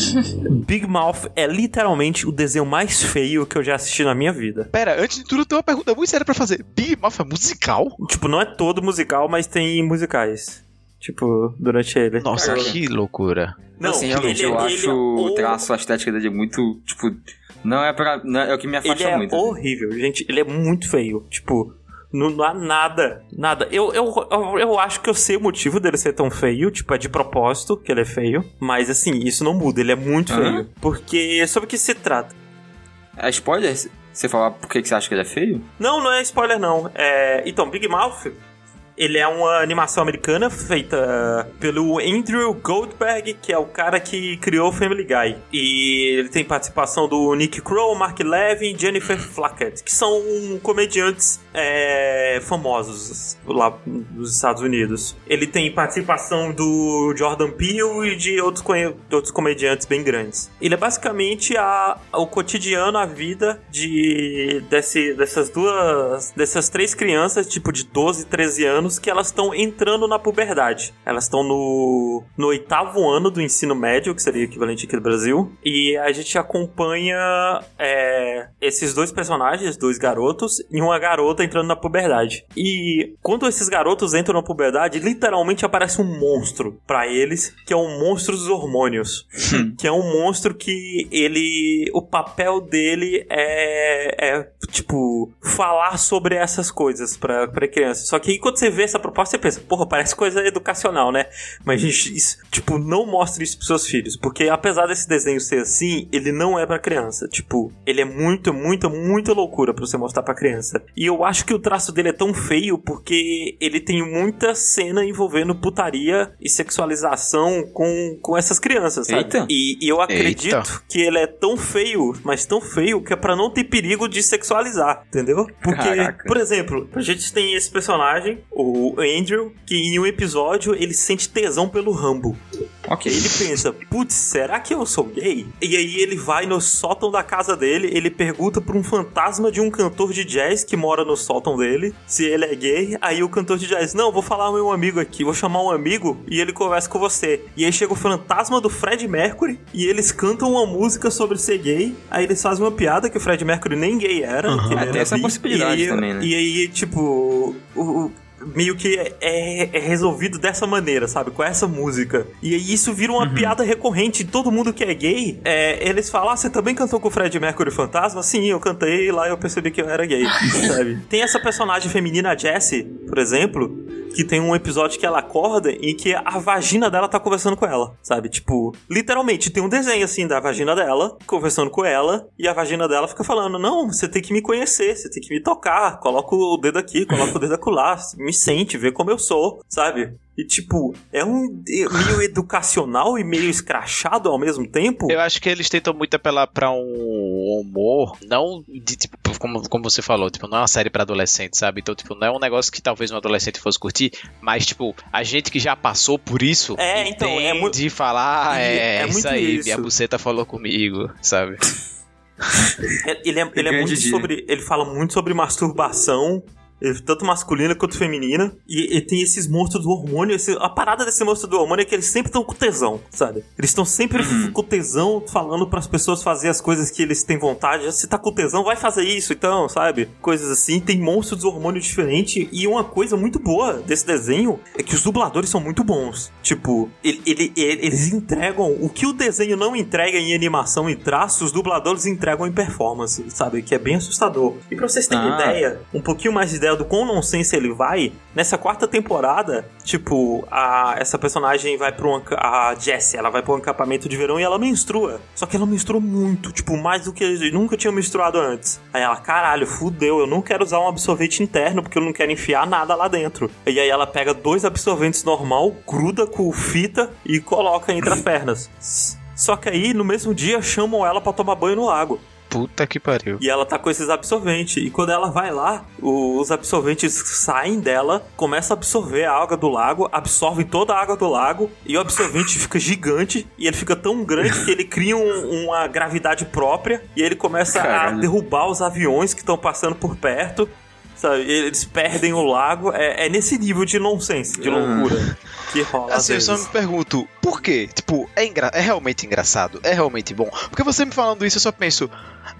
Big Mouth é literalmente o desenho mais feio que eu já assisti na minha vida. Pera, antes de tudo, eu tenho uma pergunta muito séria pra fazer. Big Mouth é musical? Tipo, não é todo musical, mas tem musicais. Tipo, durante ele. Nossa, Caramba. que loucura. Não, assim, realmente, ele- eu ele acho é o traço, a estética dele muito, tipo... Não é pra... Não é, é o que me Ele afasta é muito. assim. horrível, gente. Ele é muito feio. Tipo, não, não há nada. Nada. Eu, eu, eu, eu acho que eu sei o motivo dele ser tão feio. Tipo, é de propósito que ele é feio. Mas assim, isso não muda. Ele é muito Aham. feio. Porque sobre o que se trata? É spoiler? Você falar por que que você acha que ele é feio? Não, não é spoiler, não. É... Então, Big Mouth. Ele é uma animação americana feita pelo Andrew Goldberg, que é o cara que criou Family Guy. E ele tem participação do Nick Kroll, Mark Levin Jennifer Flackett, que são comediantes é, famosos lá nos Estados Unidos. Ele tem participação do Jordan Peele e de outros, de outros comediantes bem grandes. Ele é basicamente a, o cotidiano, a vida de desse, dessas duas, dessas três crianças, tipo de 12, 13 anos, que elas estão entrando na puberdade. Elas estão no, no oitavo ano do ensino médio, que seria equivalente aqui do Brasil, e a gente acompanha é, esses dois personagens, dois garotos, e uma garota entrando na puberdade. E quando esses garotos entram na puberdade, literalmente aparece um monstro pra eles, que é um monstro dos hormônios. que é um monstro que ele. O papel dele é. é tipo, falar sobre essas coisas pra, pra criança. Só que aí quando você vê essa proposta, você pensa, porra, parece coisa educacional, né? Mas, gente, isso, tipo, não mostre isso pros seus filhos. Porque apesar desse desenho ser assim, ele não é pra criança. Tipo, ele é muito, muito, muita loucura pra você mostrar pra criança. E eu acho que o traço dele é tão feio porque ele tem muita cena envolvendo putaria e sexualização com, com essas crianças, sabe? Eita. E, e eu acredito Eita. que ele é tão feio, mas tão feio que é pra não ter perigo de sexualizar, entendeu? Porque, Caraca. por exemplo, a gente tem esse personagem, o Andrew, que em um episódio ele sente tesão pelo Rambo. Ok. Ele pensa, putz, será que eu sou gay? E aí ele vai no sótão da casa dele, ele pergunta pra um fantasma de um cantor de jazz que mora no sótão dele se ele é gay. Aí o cantor de jazz, não, vou falar ao meu amigo aqui, vou chamar um amigo e ele conversa com você. E aí chega o fantasma do Fred Mercury e eles cantam uma música sobre ser gay. Aí eles fazem uma piada que o Fred Mercury nem gay era. que ele É, era essa bi. possibilidade E aí- também, né? E aí, tipo, o- o- meio que é, é resolvido dessa maneira, sabe? Com essa música. E aí isso vira uma piada recorrente. Todo mundo que é gay, é, eles falam: ah, você também cantou com o Fred Mercury Fantasma? Sim, eu cantei lá eu percebi que eu era gay, sabe? Tem essa personagem feminina, a Jessie, por exemplo, que tem um episódio que ela acorda e que a vagina dela tá conversando com ela, sabe? Tipo, literalmente tem um desenho assim da vagina dela conversando com ela e a vagina dela fica falando: Não, você tem que me conhecer, você tem que me tocar, coloca o dedo aqui, coloca o dedo acolá, me sente, vê como eu sou, sabe? E tipo, é um é meio educacional e meio escrachado ao mesmo tempo. Eu acho que eles tentam muito apelar pra um humor, não de tipo, como, como você falou, tipo, não é uma série pra adolescente, sabe? Então, tipo, não é um negócio que talvez um adolescente fosse curtir, mas, tipo, a gente que já passou por isso É, então, é entende mu- de falar, E é, é isso muito aí, isso. minha buceta falou comigo, sabe? É- Ele é, ele é muito dia. sobre. Ele fala muito sobre masturbação. Ele- Tanto masculina quanto feminina. E, e tem esses monstros do hormônio. esse- a parada desse monstro do hormônio é que eles sempre estão com tesão, sabe? Eles estão sempre Uhum. com tesão, falando pras pessoas fazer as coisas que eles têm vontade. Se tá com tesão, vai fazer isso então, sabe? Coisas assim. Tem monstros do hormônio diferente. E uma coisa muito boa desse desenho é que os dubladores são muito bons. Tipo, ele- ele- ele- eles entregam o que o desenho não entrega em animação e traço, os dubladores entregam em performance, sabe? Que é bem assustador. E pra vocês terem Ah. ideia, um pouquinho mais de ideia do quão nonsense ele vai, nessa quarta temporada, tipo, a, essa personagem vai pra um, a Jessie, ela vai pra um acampamento de verão e ela menstrua. Só que ela menstrua muito, tipo, mais do que nunca tinha menstruado antes. Aí ela, caralho, fudeu, eu não quero usar um absorvente interno porque eu não quero enfiar nada lá dentro. E aí ela pega dois absorventes normal, gruda com fita e coloca entre as pernas. Só que aí, no mesmo dia, chamam ela pra tomar banho no lago. Puta que pariu. E ela tá com esses absorventes. E quando ela vai lá, os absorventes saem dela, começa a absorver a água do lago, absorve toda a água do lago, e o absorvente fica gigante, e ele fica tão grande que ele cria um- uma gravidade própria, e ele começa a Caralho. derrubar os aviões que estão passando por perto. Sabe? Eles perdem o lago. É, é nesse nível de nonsense, de Ah. loucura que rola. Assim, eu só me pergunto, por quê? Tipo, é, engra- é realmente engraçado? É realmente bom? Porque você me falando isso, eu só penso,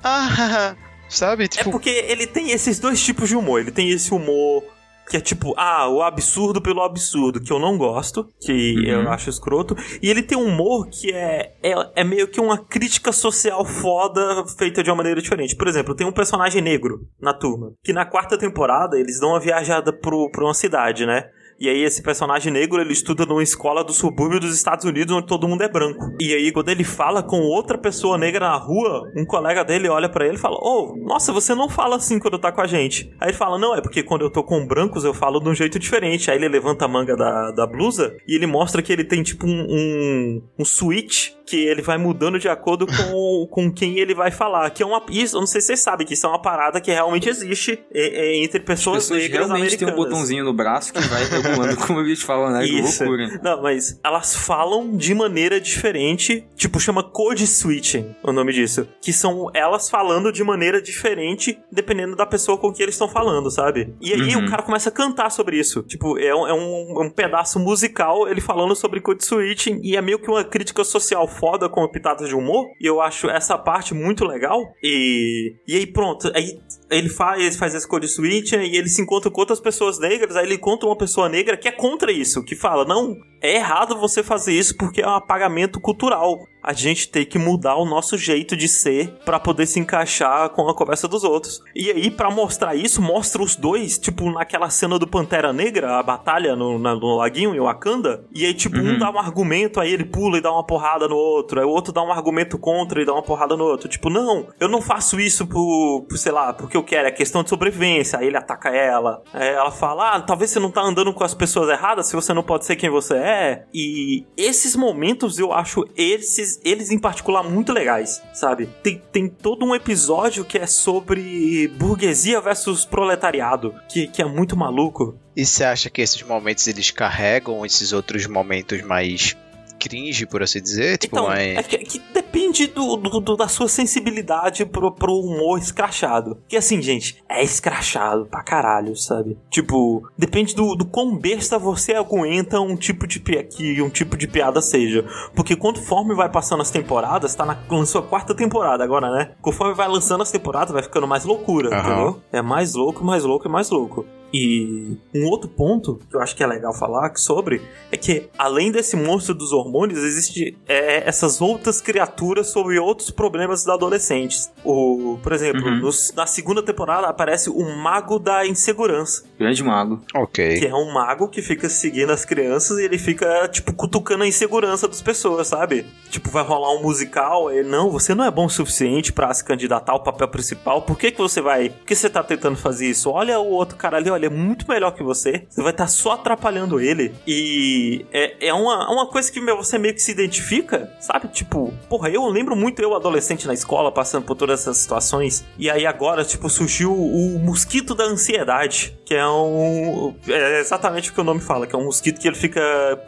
ah, sabe? É Tipo, porque ele tem esses dois tipos de humor. Ele tem esse humor que é tipo, ah, o absurdo pelo absurdo, que eu não gosto, que Uhum. eu acho escroto. E ele tem um humor que é, é, é meio que uma crítica social foda feita de uma maneira diferente. Por exemplo, tem um personagem negro na turma, que na quarta temporada eles dão uma viajada pro, pra uma cidade, né? E aí esse personagem negro, ele estuda numa escola do subúrbio dos Estados Unidos onde todo mundo é branco. E aí quando ele fala com outra pessoa negra na rua, um colega dele olha pra ele e fala: "Oh, nossa, você não fala assim quando tá com a gente". Aí ele fala: "Não, é porque quando eu tô com brancos eu falo de um jeito diferente". Aí ele levanta a manga da, da blusa e ele mostra que ele tem tipo um um, um switch que ele vai mudando de acordo com, com quem ele vai falar. Que é uma. Isso, eu não sei se vocês sabem que isso é uma parada que realmente existe é, é, entre As pessoas, pessoas negras realmente têm um americanas. botãozinho no braço que vai regulando como eu ia te falar, né? Que Isso. loucura. Não, mas elas falam de maneira diferente, tipo, chama code switching o nome disso. Que são elas falando de maneira diferente, dependendo da pessoa com que eles estão falando, sabe? E aí Uhum. o cara começa a cantar sobre isso. Tipo, é um, é um, um pedaço musical ele falando sobre code switching e é meio que uma crítica social foda com pitadas de humor. E eu acho essa parte muito legal. E, e aí pronto, aí ele faz, ele faz esse code switching e ele se encontra com outras pessoas negras, aí ele encontra uma pessoa negra que é contra isso, que fala, não, é errado você fazer isso porque é um apagamento cultural. A gente tem que mudar o nosso jeito de ser pra poder se encaixar com a conversa dos outros. E aí, pra mostrar isso, mostra os dois, tipo, naquela cena do Pantera Negra, a batalha no, na- no laguinho em Wakanda. E aí, tipo, um dá um argumento, aí ele pula e dá uma porrada no outro. Aí o outro dá um argumento contra e dá uma porrada no outro. Tipo, não, eu não faço isso por, por sei lá, porque eu quero, é questão de sobrevivência. Aí ele ataca ela. Aí ela fala, ah, talvez você não tá andando com as pessoas erradas se você não pode ser quem você é. E esses momentos eu acho esses, eles em particular muito legais, sabe? Tem, tem todo um episódio que é sobre burguesia versus proletariado, que, que é muito maluco. e você acha que esses momentos eles carregam esses outros momentos mais cringe, por assim dizer? Tipo, Então, mais... é que, que depende do, do- do- da sua sensibilidade pro, pro humor escrachado. Que assim, gente, é escrachado pra caralho, sabe? Tipo, depende do, do quão besta você aguenta um tipo de que um tipo de piada seja. Porque conforme vai passando as temporadas, tá na, lançou a quarta temporada agora, né? Conforme vai lançando as temporadas, vai ficando mais loucura, Aham. entendeu? É mais louco, mais louco e mais louco. E um outro ponto que eu acho que é legal falar sobre é que, além desse monstro dos hormônios, existe é, essas outras criaturas sobre outros problemas dos adolescentes. O, por exemplo, Uhum. nos- na segunda temporada aparece o Mago da Insegurança, Grande mago. Ok. que é um mago que fica seguindo as crianças e ele fica, tipo, cutucando a insegurança das pessoas, sabe? Tipo, vai rolar um musical, e não, você não é bom o suficiente pra se candidatar ao papel principal, por que que você vai, por que você tá tentando fazer isso? Olha o outro cara ali, olha, é muito melhor que você, você vai estar só atrapalhando ele, e é, é uma, uma coisa que meu, você meio que se identifica, sabe? Tipo, porra, eu lembro muito eu adolescente na escola, passando por todas essas situações, e aí agora, tipo, surgiu o mosquito da ansiedade, que é um. É exatamente o que o nome fala, que é um mosquito que ele fica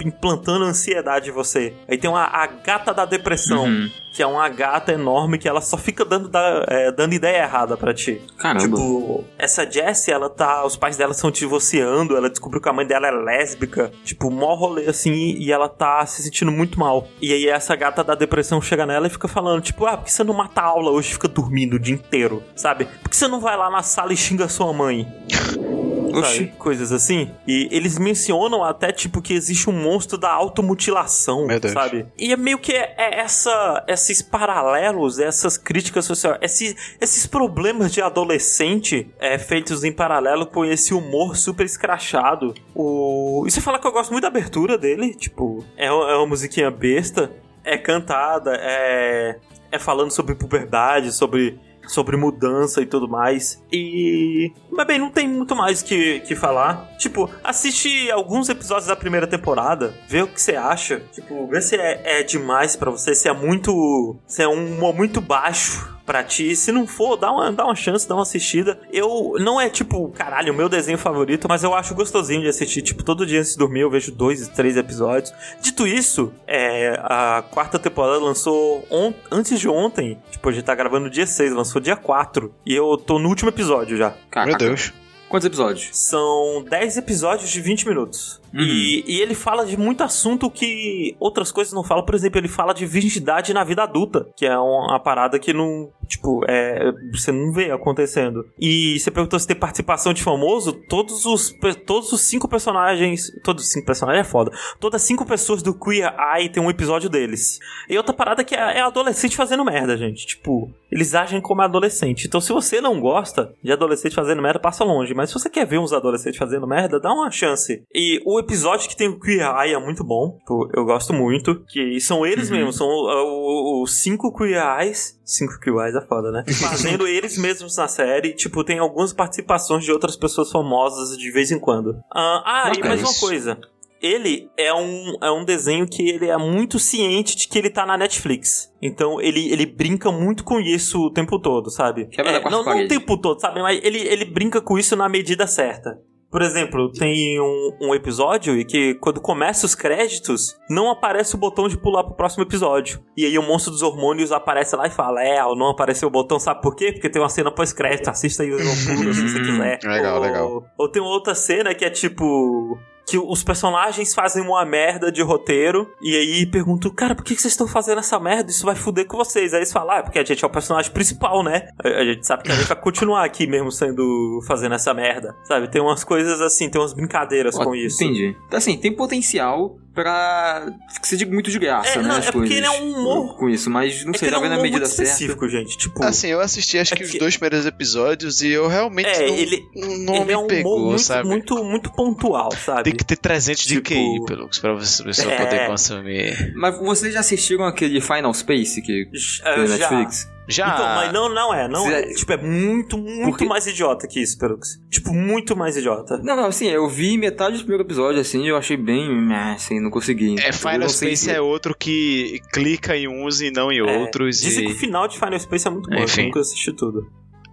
implantando ansiedade em você. Aí tem uma, a gata da depressão. Uhum. Que é uma gata enorme que ela só fica dando, da- é, dando ideia errada pra ti. Caramba. Tipo, essa Jessie, ela tá. Os pais dela estão divorciando, ela descobriu que a mãe dela é lésbica. Tipo, mó rolê assim, e ela tá se sentindo muito mal. E aí essa gata da depressão chega nela e fica falando, tipo, ah, por que você não mata a aula hoje e fica dormindo o dia inteiro? Sabe? Por que você não vai lá na sala e xinga sua mãe? Oxi. Coisas assim. E eles mencionam até, tipo, que existe um monstro da automutilação, sabe? E é meio que é, é essa, esses paralelos, essas críticas sociais, esses, esses problemas de adolescente é, feitos em paralelo com esse humor super escrachado. O... E você fala que eu gosto muito da abertura dele, tipo, é, uma- é uma musiquinha besta, é cantada, é, é falando sobre puberdade, sobre sobre mudança e tudo mais. E. Mas bem, não tem muito mais que, que falar. Tipo, assiste alguns episódios da primeira temporada, vê o que você acha. Tipo, vê se é, é demais pra você, se é muito. se é um humor muito baixo. Pra ti. Se não for, dá uma, dá uma chance, dá uma assistida. Eu não é tipo, caralho, o meu desenho favorito, mas eu acho gostosinho de assistir. Tipo, todo dia antes de dormir eu vejo dois, três episódios. Dito isso, é, a quarta temporada lançou on, antes de ontem. Tipo, a gente tá gravando dia 6, lançou dia 4. E eu tô no último episódio já. Caraca. Meu Deus. Quantos episódios? São 10 episódios de 20 minutos. Uhum. E, e ele fala de muito assunto que outras coisas não falam. Por exemplo, ele fala de virgindade na vida adulta, que é uma parada que não. Tipo, é, você não vê acontecendo. E você perguntou se tem participação de famoso. Todos os, todos os cinco personagens. Todos os cinco personagens é foda. Todas as cinco pessoas do Queer Eye tem um episódio deles. E outra parada que é, é adolescente fazendo merda, gente. Tipo, eles agem como adolescente. Então, se você não gosta de adolescente fazendo merda, passa longe. Mas se você quer ver uns adolescentes fazendo merda, dá uma chance. E o episódio que tem o Queer Eye é muito bom. Eu gosto muito. Que são eles Uhum. mesmos. São o- os cinco Queer Eyes. Cinco Queer Eyes é foda, né? Fazendo eles mesmos na série. Tipo, tem algumas participações de outras pessoas famosas de vez em quando. Ah, ah e mais uma coisa. Ele é um, é um desenho que ele é muito ciente de que ele tá na Netflix. Então ele, ele brinca muito com isso o tempo todo, sabe? É, não, não o tempo todo, sabe? Mas ele, ele brinca com isso na medida certa. Por exemplo, tem um, um episódio em que quando começa os créditos, não aparece o botão de pular pro próximo episódio. E aí o monstro dos hormônios aparece lá e fala: É, não apareceu o botão, sabe por quê? Porque tem uma cena pós-crédito, assista aí o pulo se você quiser. Legal, ou, legal. Ou tem outra cena que é tipo que os personagens fazem uma merda de roteiro e aí perguntam, cara, por que vocês estão fazendo essa merda? Isso vai fuder com vocês. Aí eles falam, ah, é porque a gente é o personagem principal, né? A, a gente sabe que a gente vai continuar aqui mesmo sendo fazendo essa merda, sabe? Tem umas coisas assim, tem umas brincadeiras Ó, com isso. Entendi. Então, assim, tem potencial pra ser de- muito de graça, É, né? não, as é porque ele é um humor- Com isso, mas não É que sei, é um talvez na humor medida muito certa. específico, gente. Tipo, Assim, eu assisti acho É que os que- dois primeiros episódios e eu realmente é, não, ele, não ele me é um pegou, humor muito, sabe? muito, muito pontual, sabe? Tem que ter 300 de Tipo- QI, Pelux, pra você, pessoa É. poder consumir. Mas vocês já assistiram aquele Final Space que na já. Netflix? Já. Então, mas não, não é, não é. Cê- Tipo, é muito, muito Porque- mais idiota que isso, Perux. Tipo, muito mais idiota. Não, não, assim, eu vi metade do primeiro episódio, assim, e eu achei bem, ah, assim, não consegui. É, Final Space se- é outro que clica em uns e não em É, outros. Dizem que o E... final de Final Space é muito bom, Enfim. eu nunca assisti tudo.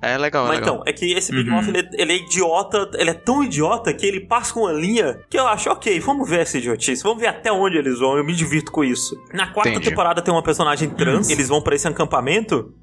É legal, Mas legal. então, é que esse Big Uhum. Mouth, ele, ele é idiota, ele é tão idiota que ele passa com uma linha que eu acho, ok, vamos ver essa idiotice, vamos ver até onde eles vão, eu me divirto com isso. Na quarta Entendi. temporada tem uma personagem trans, eles vão pra esse acampamento,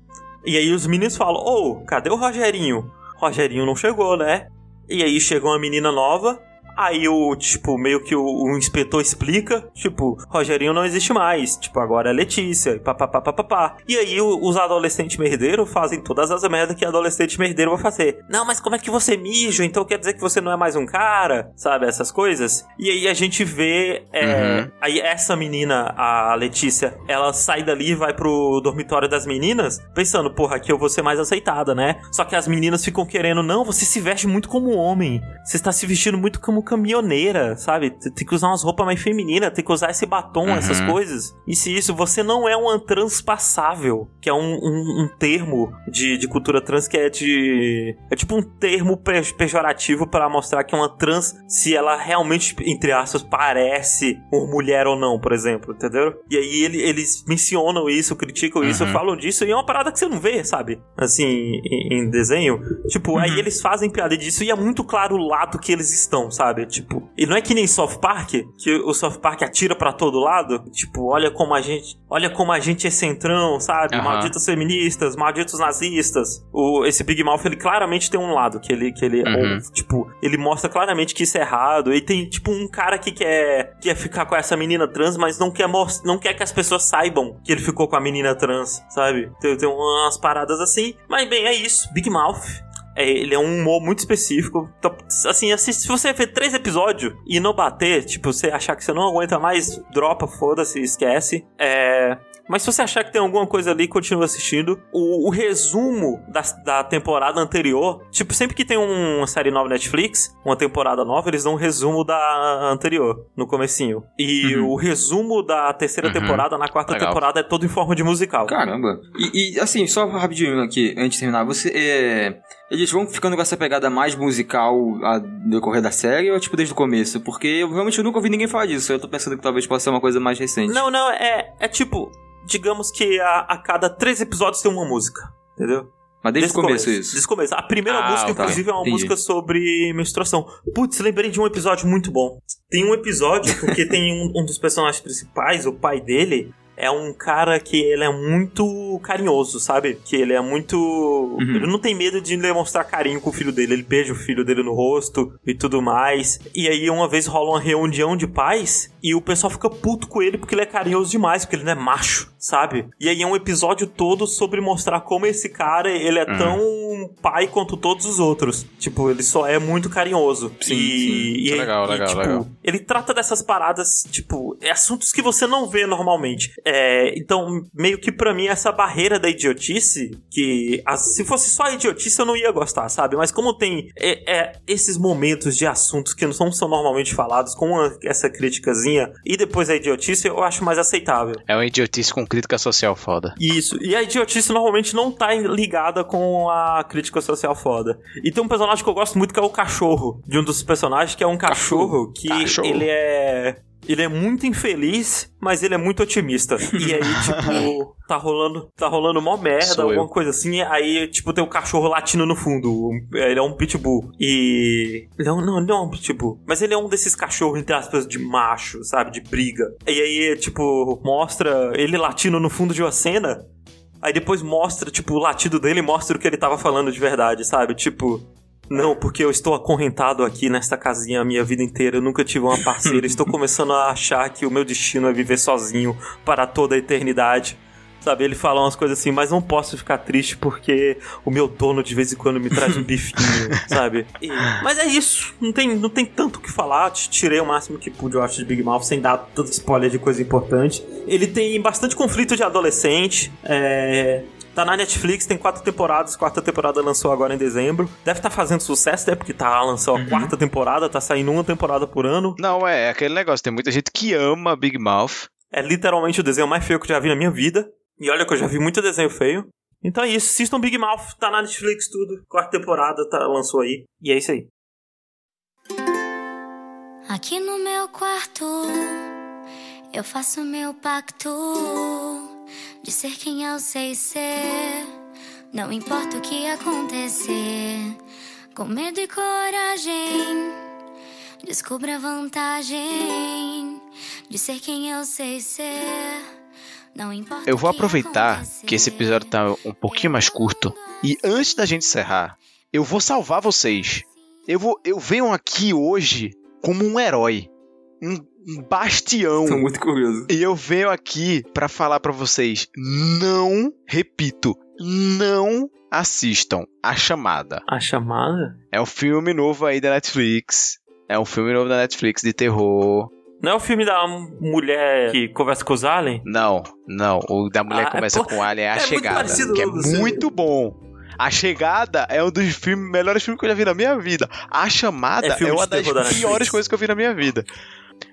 e aí os meninos falam, ô, cadê o Rogerinho? Rogerinho não chegou, né? E aí chega uma menina nova, Aí o, tipo, meio que o, o inspetor explica, tipo, Rogerinho não existe mais, tipo, agora é Letícia, e papapá, papapá. E aí o- os adolescentes merdeiros fazem todas as merdas que adolescente merdeiro vai fazer. Não, mas como é que você mija? Então quer dizer que você não é mais um cara? Sabe, essas coisas? E aí a gente vê, é, Uhum. aí essa menina, a Letícia, ela sai dali e vai pro dormitório das meninas, pensando, porra, aqui eu vou ser mais aceitada, né? Só que as meninas ficam querendo, não, você se veste muito como homem. Você está se vestindo muito como caminhoneira, sabe? Tem que usar umas roupas mais femininas, tem que usar esse batom, Uhum. essas coisas. E se isso, você não é uma transpassável, que é um, um, um termo de, de cultura trans que é de. É tipo um termo pe- pejorativo para mostrar que uma trans, se ela realmente, entre aspas, parece uma mulher ou não, por exemplo, entendeu? E aí ele- eles mencionam isso, criticam isso, Uhum. falam disso, e é uma parada que você não vê, sabe? Assim, em, em desenho. Tipo, aí Uhum. eles fazem piada disso e é muito claro o lado que eles estão, sabe? Tipo, e não é que nem South Park, que o South Park atira pra todo lado. Tipo, olha como a gente. Olha como a gente é centrão, sabe? Aham. Malditos feministas, malditos nazistas. O, esse Big Mouth, ele claramente tem um lado que ele. Que ele Uhum. ou, tipo, ele mostra claramente que isso é errado. E tem, tipo, um cara que quer, quer ficar com essa menina trans, mas não quer, não quer que as pessoas saibam que ele ficou com a menina trans, sabe? Tem, tem umas paradas assim. Mas bem, é isso. Big Mouth. É, ele é um humor muito específico. Então, assim, assiste, se você ver três episódios e não bater, tipo, você achar que você não aguenta mais, dropa, foda-se, esquece. É. Mas se você achar que tem alguma coisa ali, continua assistindo. O, o resumo da, da temporada anterior, tipo, sempre que tem um- uma série nova Netflix, uma temporada nova, eles dão um resumo da anterior, no comecinho. E Uhum. o resumo da terceira Uhum. temporada, na quarta Legal. temporada, é todo em forma de musical. Caramba. E, e, assim, só rapidinho aqui, antes de terminar, você. É... Eles vão ficando com essa pegada mais musical a decorrer da série ou tipo desde o começo? Porque eu realmente nunca ouvi ninguém falar disso. Eu tô pensando que talvez possa ser uma coisa mais recente. Não, não, é, é tipo, digamos que a, a cada três episódios tem uma música. entendeu? Mas desde, o começo, isso. Desde o começo. A primeira Ah, música, tá. inclusive, é uma Entendi. música sobre menstruação. Putz, lembrei de um episódio muito bom. Tem um episódio, porque tem um, um dos personagens principais, o pai dele, é um cara que ele é muito carinhoso, sabe? Que ele é muito. Ele não tem medo de demonstrar carinho com o filho dele. Ele beija o filho dele no rosto e tudo mais. E aí, uma vez rola uma reunião de pais e o pessoal fica puto com ele porque ele é carinhoso demais, porque ele não é macho, sabe? E aí é um episódio todo sobre mostrar como esse cara, ele é tão pai quanto todos os outros. Tipo, ele só é muito carinhoso. Sim, e, sim. e aí- Legal, e, legal, tipo, legal. ele trata dessas paradas, tipo, é assuntos que você não vê normalmente. É, então, meio que pra mim, essa barreira da idiotice, que as- se fosse só idiotice eu não ia gostar, sabe? Mas como tem é, é, esses momentos de assuntos que não são, são normalmente falados, com uma- essa criticazinha, e depois a idiotice, eu acho mais aceitável. É uma idiotice com crítica social foda. Isso. E a idiotice normalmente não tá ligada com a crítica social foda. E tem um personagem que eu gosto muito que é o cachorro. De um dos personagens que é um cachorro, que Cachorro. ele é. Ele é muito infeliz, mas ele é muito otimista. E aí, tipo, tá rolando, tá rolando mó merda, Sou alguma eu. coisa assim. Aí, tipo, tem um cachorro latindo no fundo. Um- Ele é um pitbull. E. É não, ele não é um pitbull. Mas ele é um desses cachorros, entre aspas, de macho, sabe? De briga. E aí, tipo, mostra ele latindo no fundo de uma cena. Aí depois mostra, tipo, o latido dele mostra o que ele tava falando de verdade, sabe? Tipo, não, porque eu estou acorrentado aqui nesta casinha a minha vida inteira, eu nunca tive uma parceira, estou começando a achar que o meu destino é viver sozinho para toda a eternidade. Sabe, ele fala umas coisas assim, mas não posso ficar triste porque o meu dono de vez em quando me traz um bifinho, sabe? E- mas é isso, não tem, não tem tanto o que falar, tirei o máximo que pude, eu acho, de Big Mouth, sem dar tanto spoiler de coisa importante. Ele tem bastante conflito de adolescente, é... Tá na Netflix, tem quatro temporadas. Quarta temporada lançou agora em dezembro. Deve estar fazendo sucesso, né? Porque tá lançou a quarta temporada, tá saindo uma temporada por ano. Não, é, é aquele negócio. Tem muita gente que ama Big Mouth. É literalmente o desenho mais feio que eu já vi na minha vida. E olha que eu já vi muito desenho feio. Então é isso, assistam Big Mouth, tá na Netflix tudo. Quarta temporada tá, lançou aí. E é isso aí. Aqui no meu quarto, eu faço meu pacto de ser quem eu sei ser. Não importa o que acontecer, com medo e coragem, descubra a vantagem de ser quem eu sei ser. Eu vou o aproveitar que esse episódio tá um pouquinho mais curto. E antes da gente encerrar, eu vou salvar vocês. Eu, vou, eu venho aqui hoje como um herói. Um, um bastião. Tô muito curioso. E eu venho aqui pra falar pra vocês: não, repito, não assistam A Chamada. A chamada? É um filme novo aí da Netflix. É um filme novo da Netflix de terror. Não é o filme da mulher que conversa com os aliens? Não, não. O da mulher Ah, que começa é, com Alien é A é muito Chegada. parecido que é o muito bom. A Chegada é um dos filmes, melhores filmes que eu já vi na minha vida. A Chamada É é, uma das da piores coisas que eu vi na minha vida.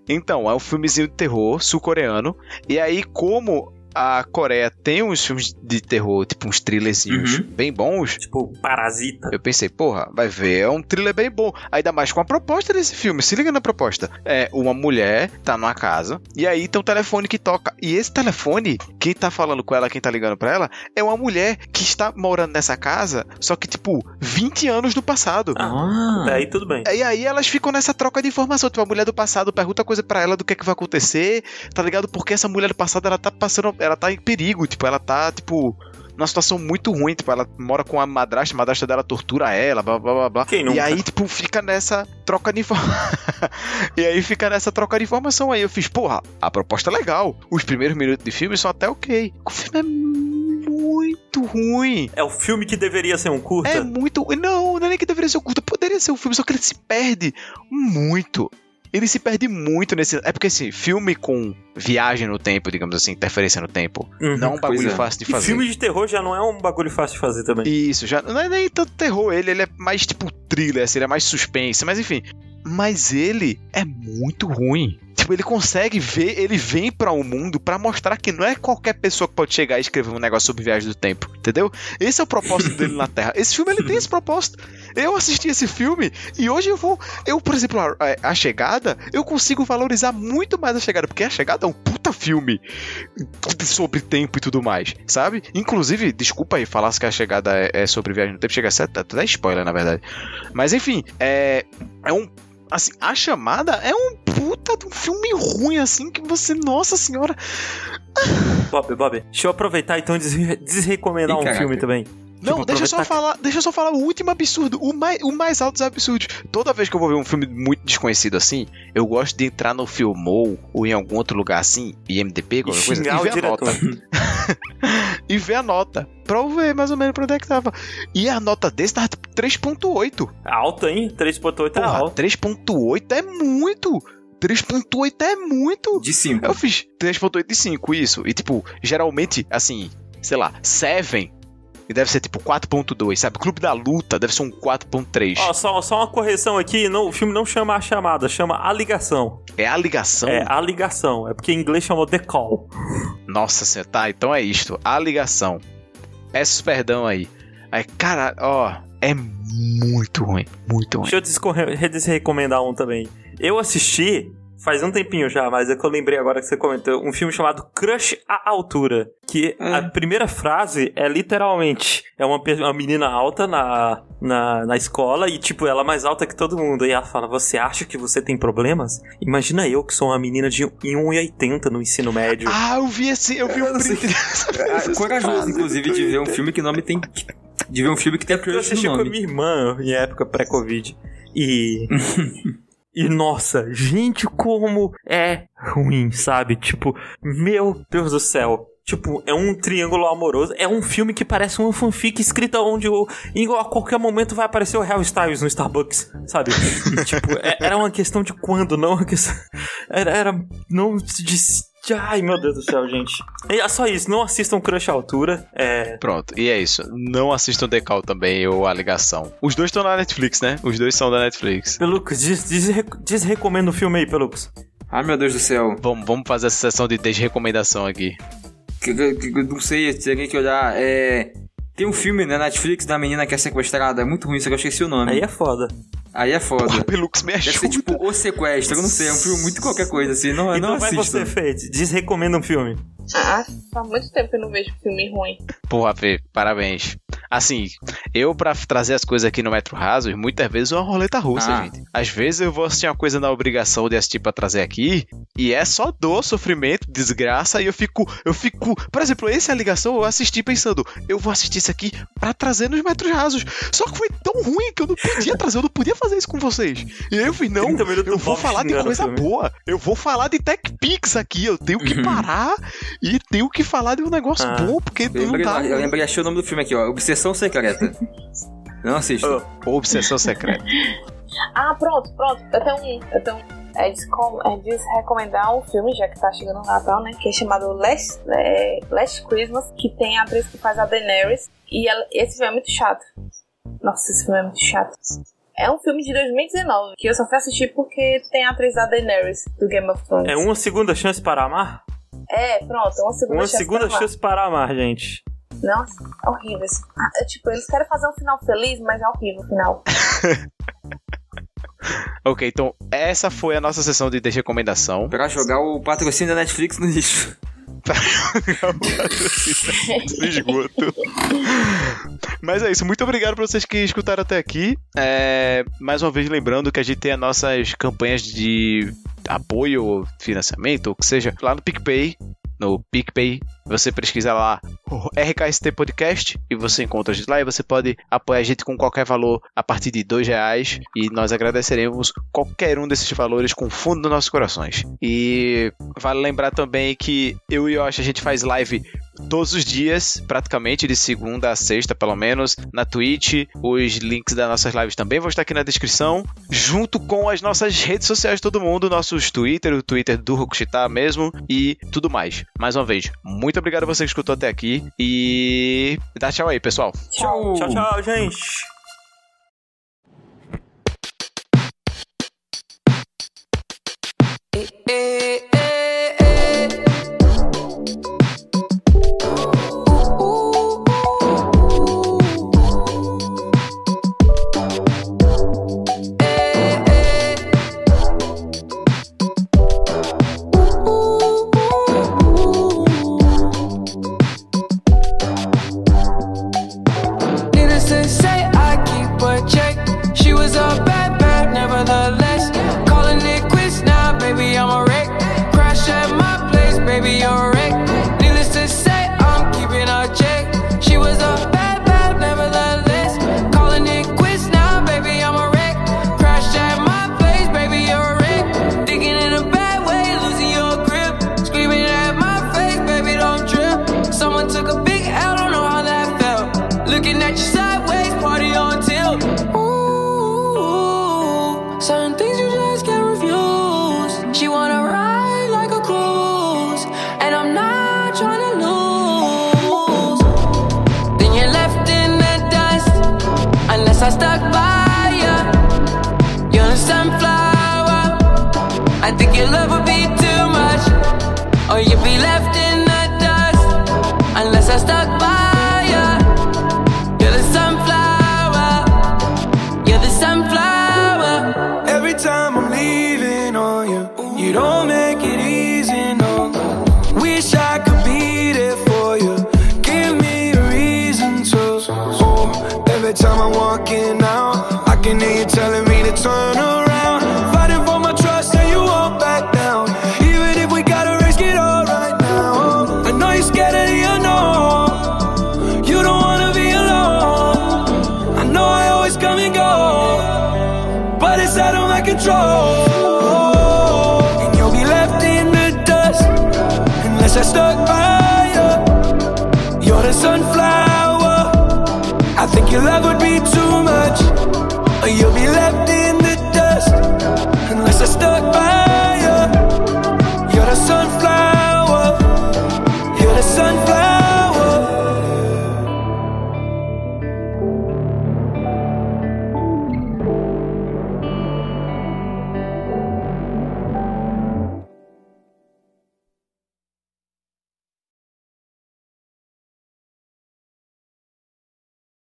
Então, é um filmezinho de terror sul-coreano. E aí, como a Coreia tem uns filmes de terror, tipo uns thrillerzinhos Uhum. bem bons, Tipo, Parasita. eu pensei, porra, vai ver, é um thriller bem bom. Ainda mais com a proposta desse filme. Se liga na proposta. É, uma mulher tá numa casa e aí tem um telefone que toca. E esse telefone, quem tá falando com ela, quem tá ligando pra ela, é uma mulher que está morando nessa casa, só que tipo, 20 anos no passado. Ah. Daí tudo bem. E aí elas ficam nessa troca de informação. Tipo, a mulher do passado pergunta coisa pra ela do que é que vai acontecer, tá ligado? Porque essa mulher do passado, ela tá passando, ela tá em perigo, tipo, ela tá, tipo, numa situação muito ruim, tipo, ela mora com a madrasta, a madrasta dela tortura ela, blá blá blá blá. Quem E nunca? aí, tipo, fica nessa troca de informação. e aí fica nessa troca de informação. Aí eu fiz, porra, a proposta é legal. Os primeiros minutos de filme são até ok. O filme é muito ruim. É o filme que deveria ser um curta? É muito. Não, não é nem que deveria ser um curta. Poderia ser um filme, só que ele se perde muito. Ele se perde muito nesse. É porque assim, filme com viagem no tempo, digamos assim, interferência no tempo, Uhum. não é um bagulho é. fácil de E fazer. filme de terror já não é um bagulho fácil de fazer também. Isso, já não é nem tanto terror, ele, ele é mais tipo thriller, assim, ele é mais suspense, mas enfim. Mas ele é muito ruim. Tipo, ele consegue ver, ele vem pra um mundo pra mostrar que não é qualquer pessoa que pode chegar e escrever um negócio sobre viagem do tempo, entendeu? Esse é o propósito dele na Terra. Esse filme ele tem esse propósito. Eu assisti esse filme e hoje eu vou. Eu, por exemplo, a, a Chegada, eu consigo valorizar muito mais a Chegada, porque a Chegada é um puta filme sobre tempo e tudo mais, sabe? Inclusive, desculpa aí, falasse que a Chegada é, é sobre viagem no tempo, chega a ser até spoiler, na verdade. Mas enfim, é, é um assim, a chamada é um puta de um filme ruim, assim, que você, nossa senhora. Bob, Bob, deixa eu aproveitar então e des- desrecomendar um caraca. filme também. Não, Tipo, deixa eu só falar, deixa eu só falar o último absurdo, o mais, o mais alto dos absurdos. Toda vez que eu vou ver um filme muito desconhecido assim, eu gosto de entrar no Filmou ou em algum outro lugar assim, IMDb, E qualquer coisa, xingar e ver a nota. e ver a nota, pra eu ver mais ou menos pra onde é que tava. E a nota desse tava tipo 3.8. Alta, hein? 3.8 é alta. 3.8 é muito. 3.8 é muito. De 5. Eu fiz 3.8 de 5, isso. E tipo, geralmente, assim, sei lá, Seven. E deve ser tipo 4.2, sabe? Clube da Luta deve ser um 4.3. Ó, só, só uma correção aqui, não, o filme não chama a chamada, chama a ligação. É a ligação? É, a ligação. É porque em inglês chamou The Call. Nossa senhora, tá, então é isto. A ligação. Peço perdão aí. Aí, cara, ó, é muito ruim. Muito ruim. Deixa eu desrecomendar um também. Eu assisti faz um tempinho já, mas é que eu lembrei agora que você comentou, um filme chamado Crush à Altura. Que a primeira frase é literalmente: é uma, uma menina alta na, na, na escola e, tipo, ela é mais alta que todo mundo. E ela fala: Você acha que você tem problemas? Imagina eu que sou uma menina de 1,80 no ensino médio. Ah, eu vi esse, eu vi Eu um print É corajoso, inclusive, de ver um filme que o nome tem. De ver um filme que tem Eu crush assisti no com a nome. minha irmã em época pré-Covid. E. e nossa, gente, como é ruim, sabe? Tipo, meu Deus do céu. Tipo, é um triângulo amoroso. É um filme que parece uma fanfic escrita onde o, a qualquer momento vai aparecer o Harry Styles no Starbucks, sabe? tipo, é- era uma questão de quando, não uma questão. Era. era não de. Ai, meu Deus do céu, gente. E é só isso, não assistam Crush à Altura. É. Pronto, e é isso. Não assistam Decal também ou A Ligação. Os dois estão na Netflix, né? Os dois são da Netflix. Pelucos, des, desre- desrecomenda o filme aí, Pelucos. Ai, meu Deus do céu. Vamos, vamos fazer essa sessão de desrecomendação aqui. Que, que- que- não sei, teria que olhar. É. Tem um filme na Netflix da menina que é sequestrada. É muito ruim, só que eu esqueci o nome. Aí é foda. Aí é foda. Porra, Pelux me Deve ajuda. ser tipo O Sequestro, eu não sei, é um filme muito qualquer coisa assim. Não, então não vai assistam. você, Fate. Desrecomenda um filme. Ah, faz muito tempo que eu não vejo filme ruim. Porra, Fê, parabéns. Assim, eu pra trazer as coisas aqui no Metro Rasos, muitas vezes é uma roleta russa, Ah. gente. Às vezes eu vou assistir uma coisa na obrigação de assistir pra trazer aqui, e é só dor, sofrimento, desgraça, e eu fico, eu fico, por exemplo, esse é a ligação, eu assisti pensando, eu vou assistir isso aqui pra trazer nos Metros Rasos. Só que foi tão ruim que eu não podia trazer, eu não podia fazer isso com vocês. E aí eu fiz, não, 30 minutos eu vou falar de coisa boa, eu vou falar de Tech Pix aqui, eu tenho que parar e tenho que falar de um negócio Ah. bom, porque Eu não lembrei, dá. eu lembrei, achei o nome do filme aqui, ó. Obsessão Secreta. Não assista. Obsessão secreta. Ah, pronto, pronto. Eu tenho um. Eu tenho um. É, descom- é desrecomendar um filme, já que tá chegando o Natal, né? Que é chamado Last, é, Last Christmas, que tem a atriz que faz a Daenerys. E ela- esse filme é muito chato. Nossa, esse filme é muito chato. É um filme de 2019, que eu só fui assistir porque tem a atriz da Daenerys, do Game of Thrones. É uma segunda chance para amar? É, pronto, uma segunda Uma chance. segunda pra lá. chance para amar, gente. Nossa, é horrível. Ah, tipo, eles querem fazer um final feliz, mas é horrível o final. Ok, então essa foi a nossa sessão de desrecomendação. Pra jogar o patrocínio da Netflix no lixo. no esgoto. Mas é isso, muito obrigado pra vocês que escutaram até aqui. É, mais uma vez lembrando que a gente tem as nossas campanhas de apoio, financiamento, ou que seja, lá no PicPay. No PicPay, você pesquisa lá RKST Podcast e você encontra a gente lá e você pode apoiar a gente com qualquer valor a partir de dois reais e nós agradeceremos qualquer um desses valores com o fundo dos nossos corações. E vale lembrar também que eu e o Yoshi a gente faz live todos os dias, praticamente de segunda a sexta, pelo menos, na Twitch. Os links das nossas lives também vão estar aqui na descrição, junto com as nossas redes sociais todo mundo, nossos Twitter, o Twitter do Rokushita mesmo e tudo mais. Mais uma vez, muito obrigado a você que escutou até aqui e dá tchau aí, pessoal. Tchau. Tchau, tchau, gente.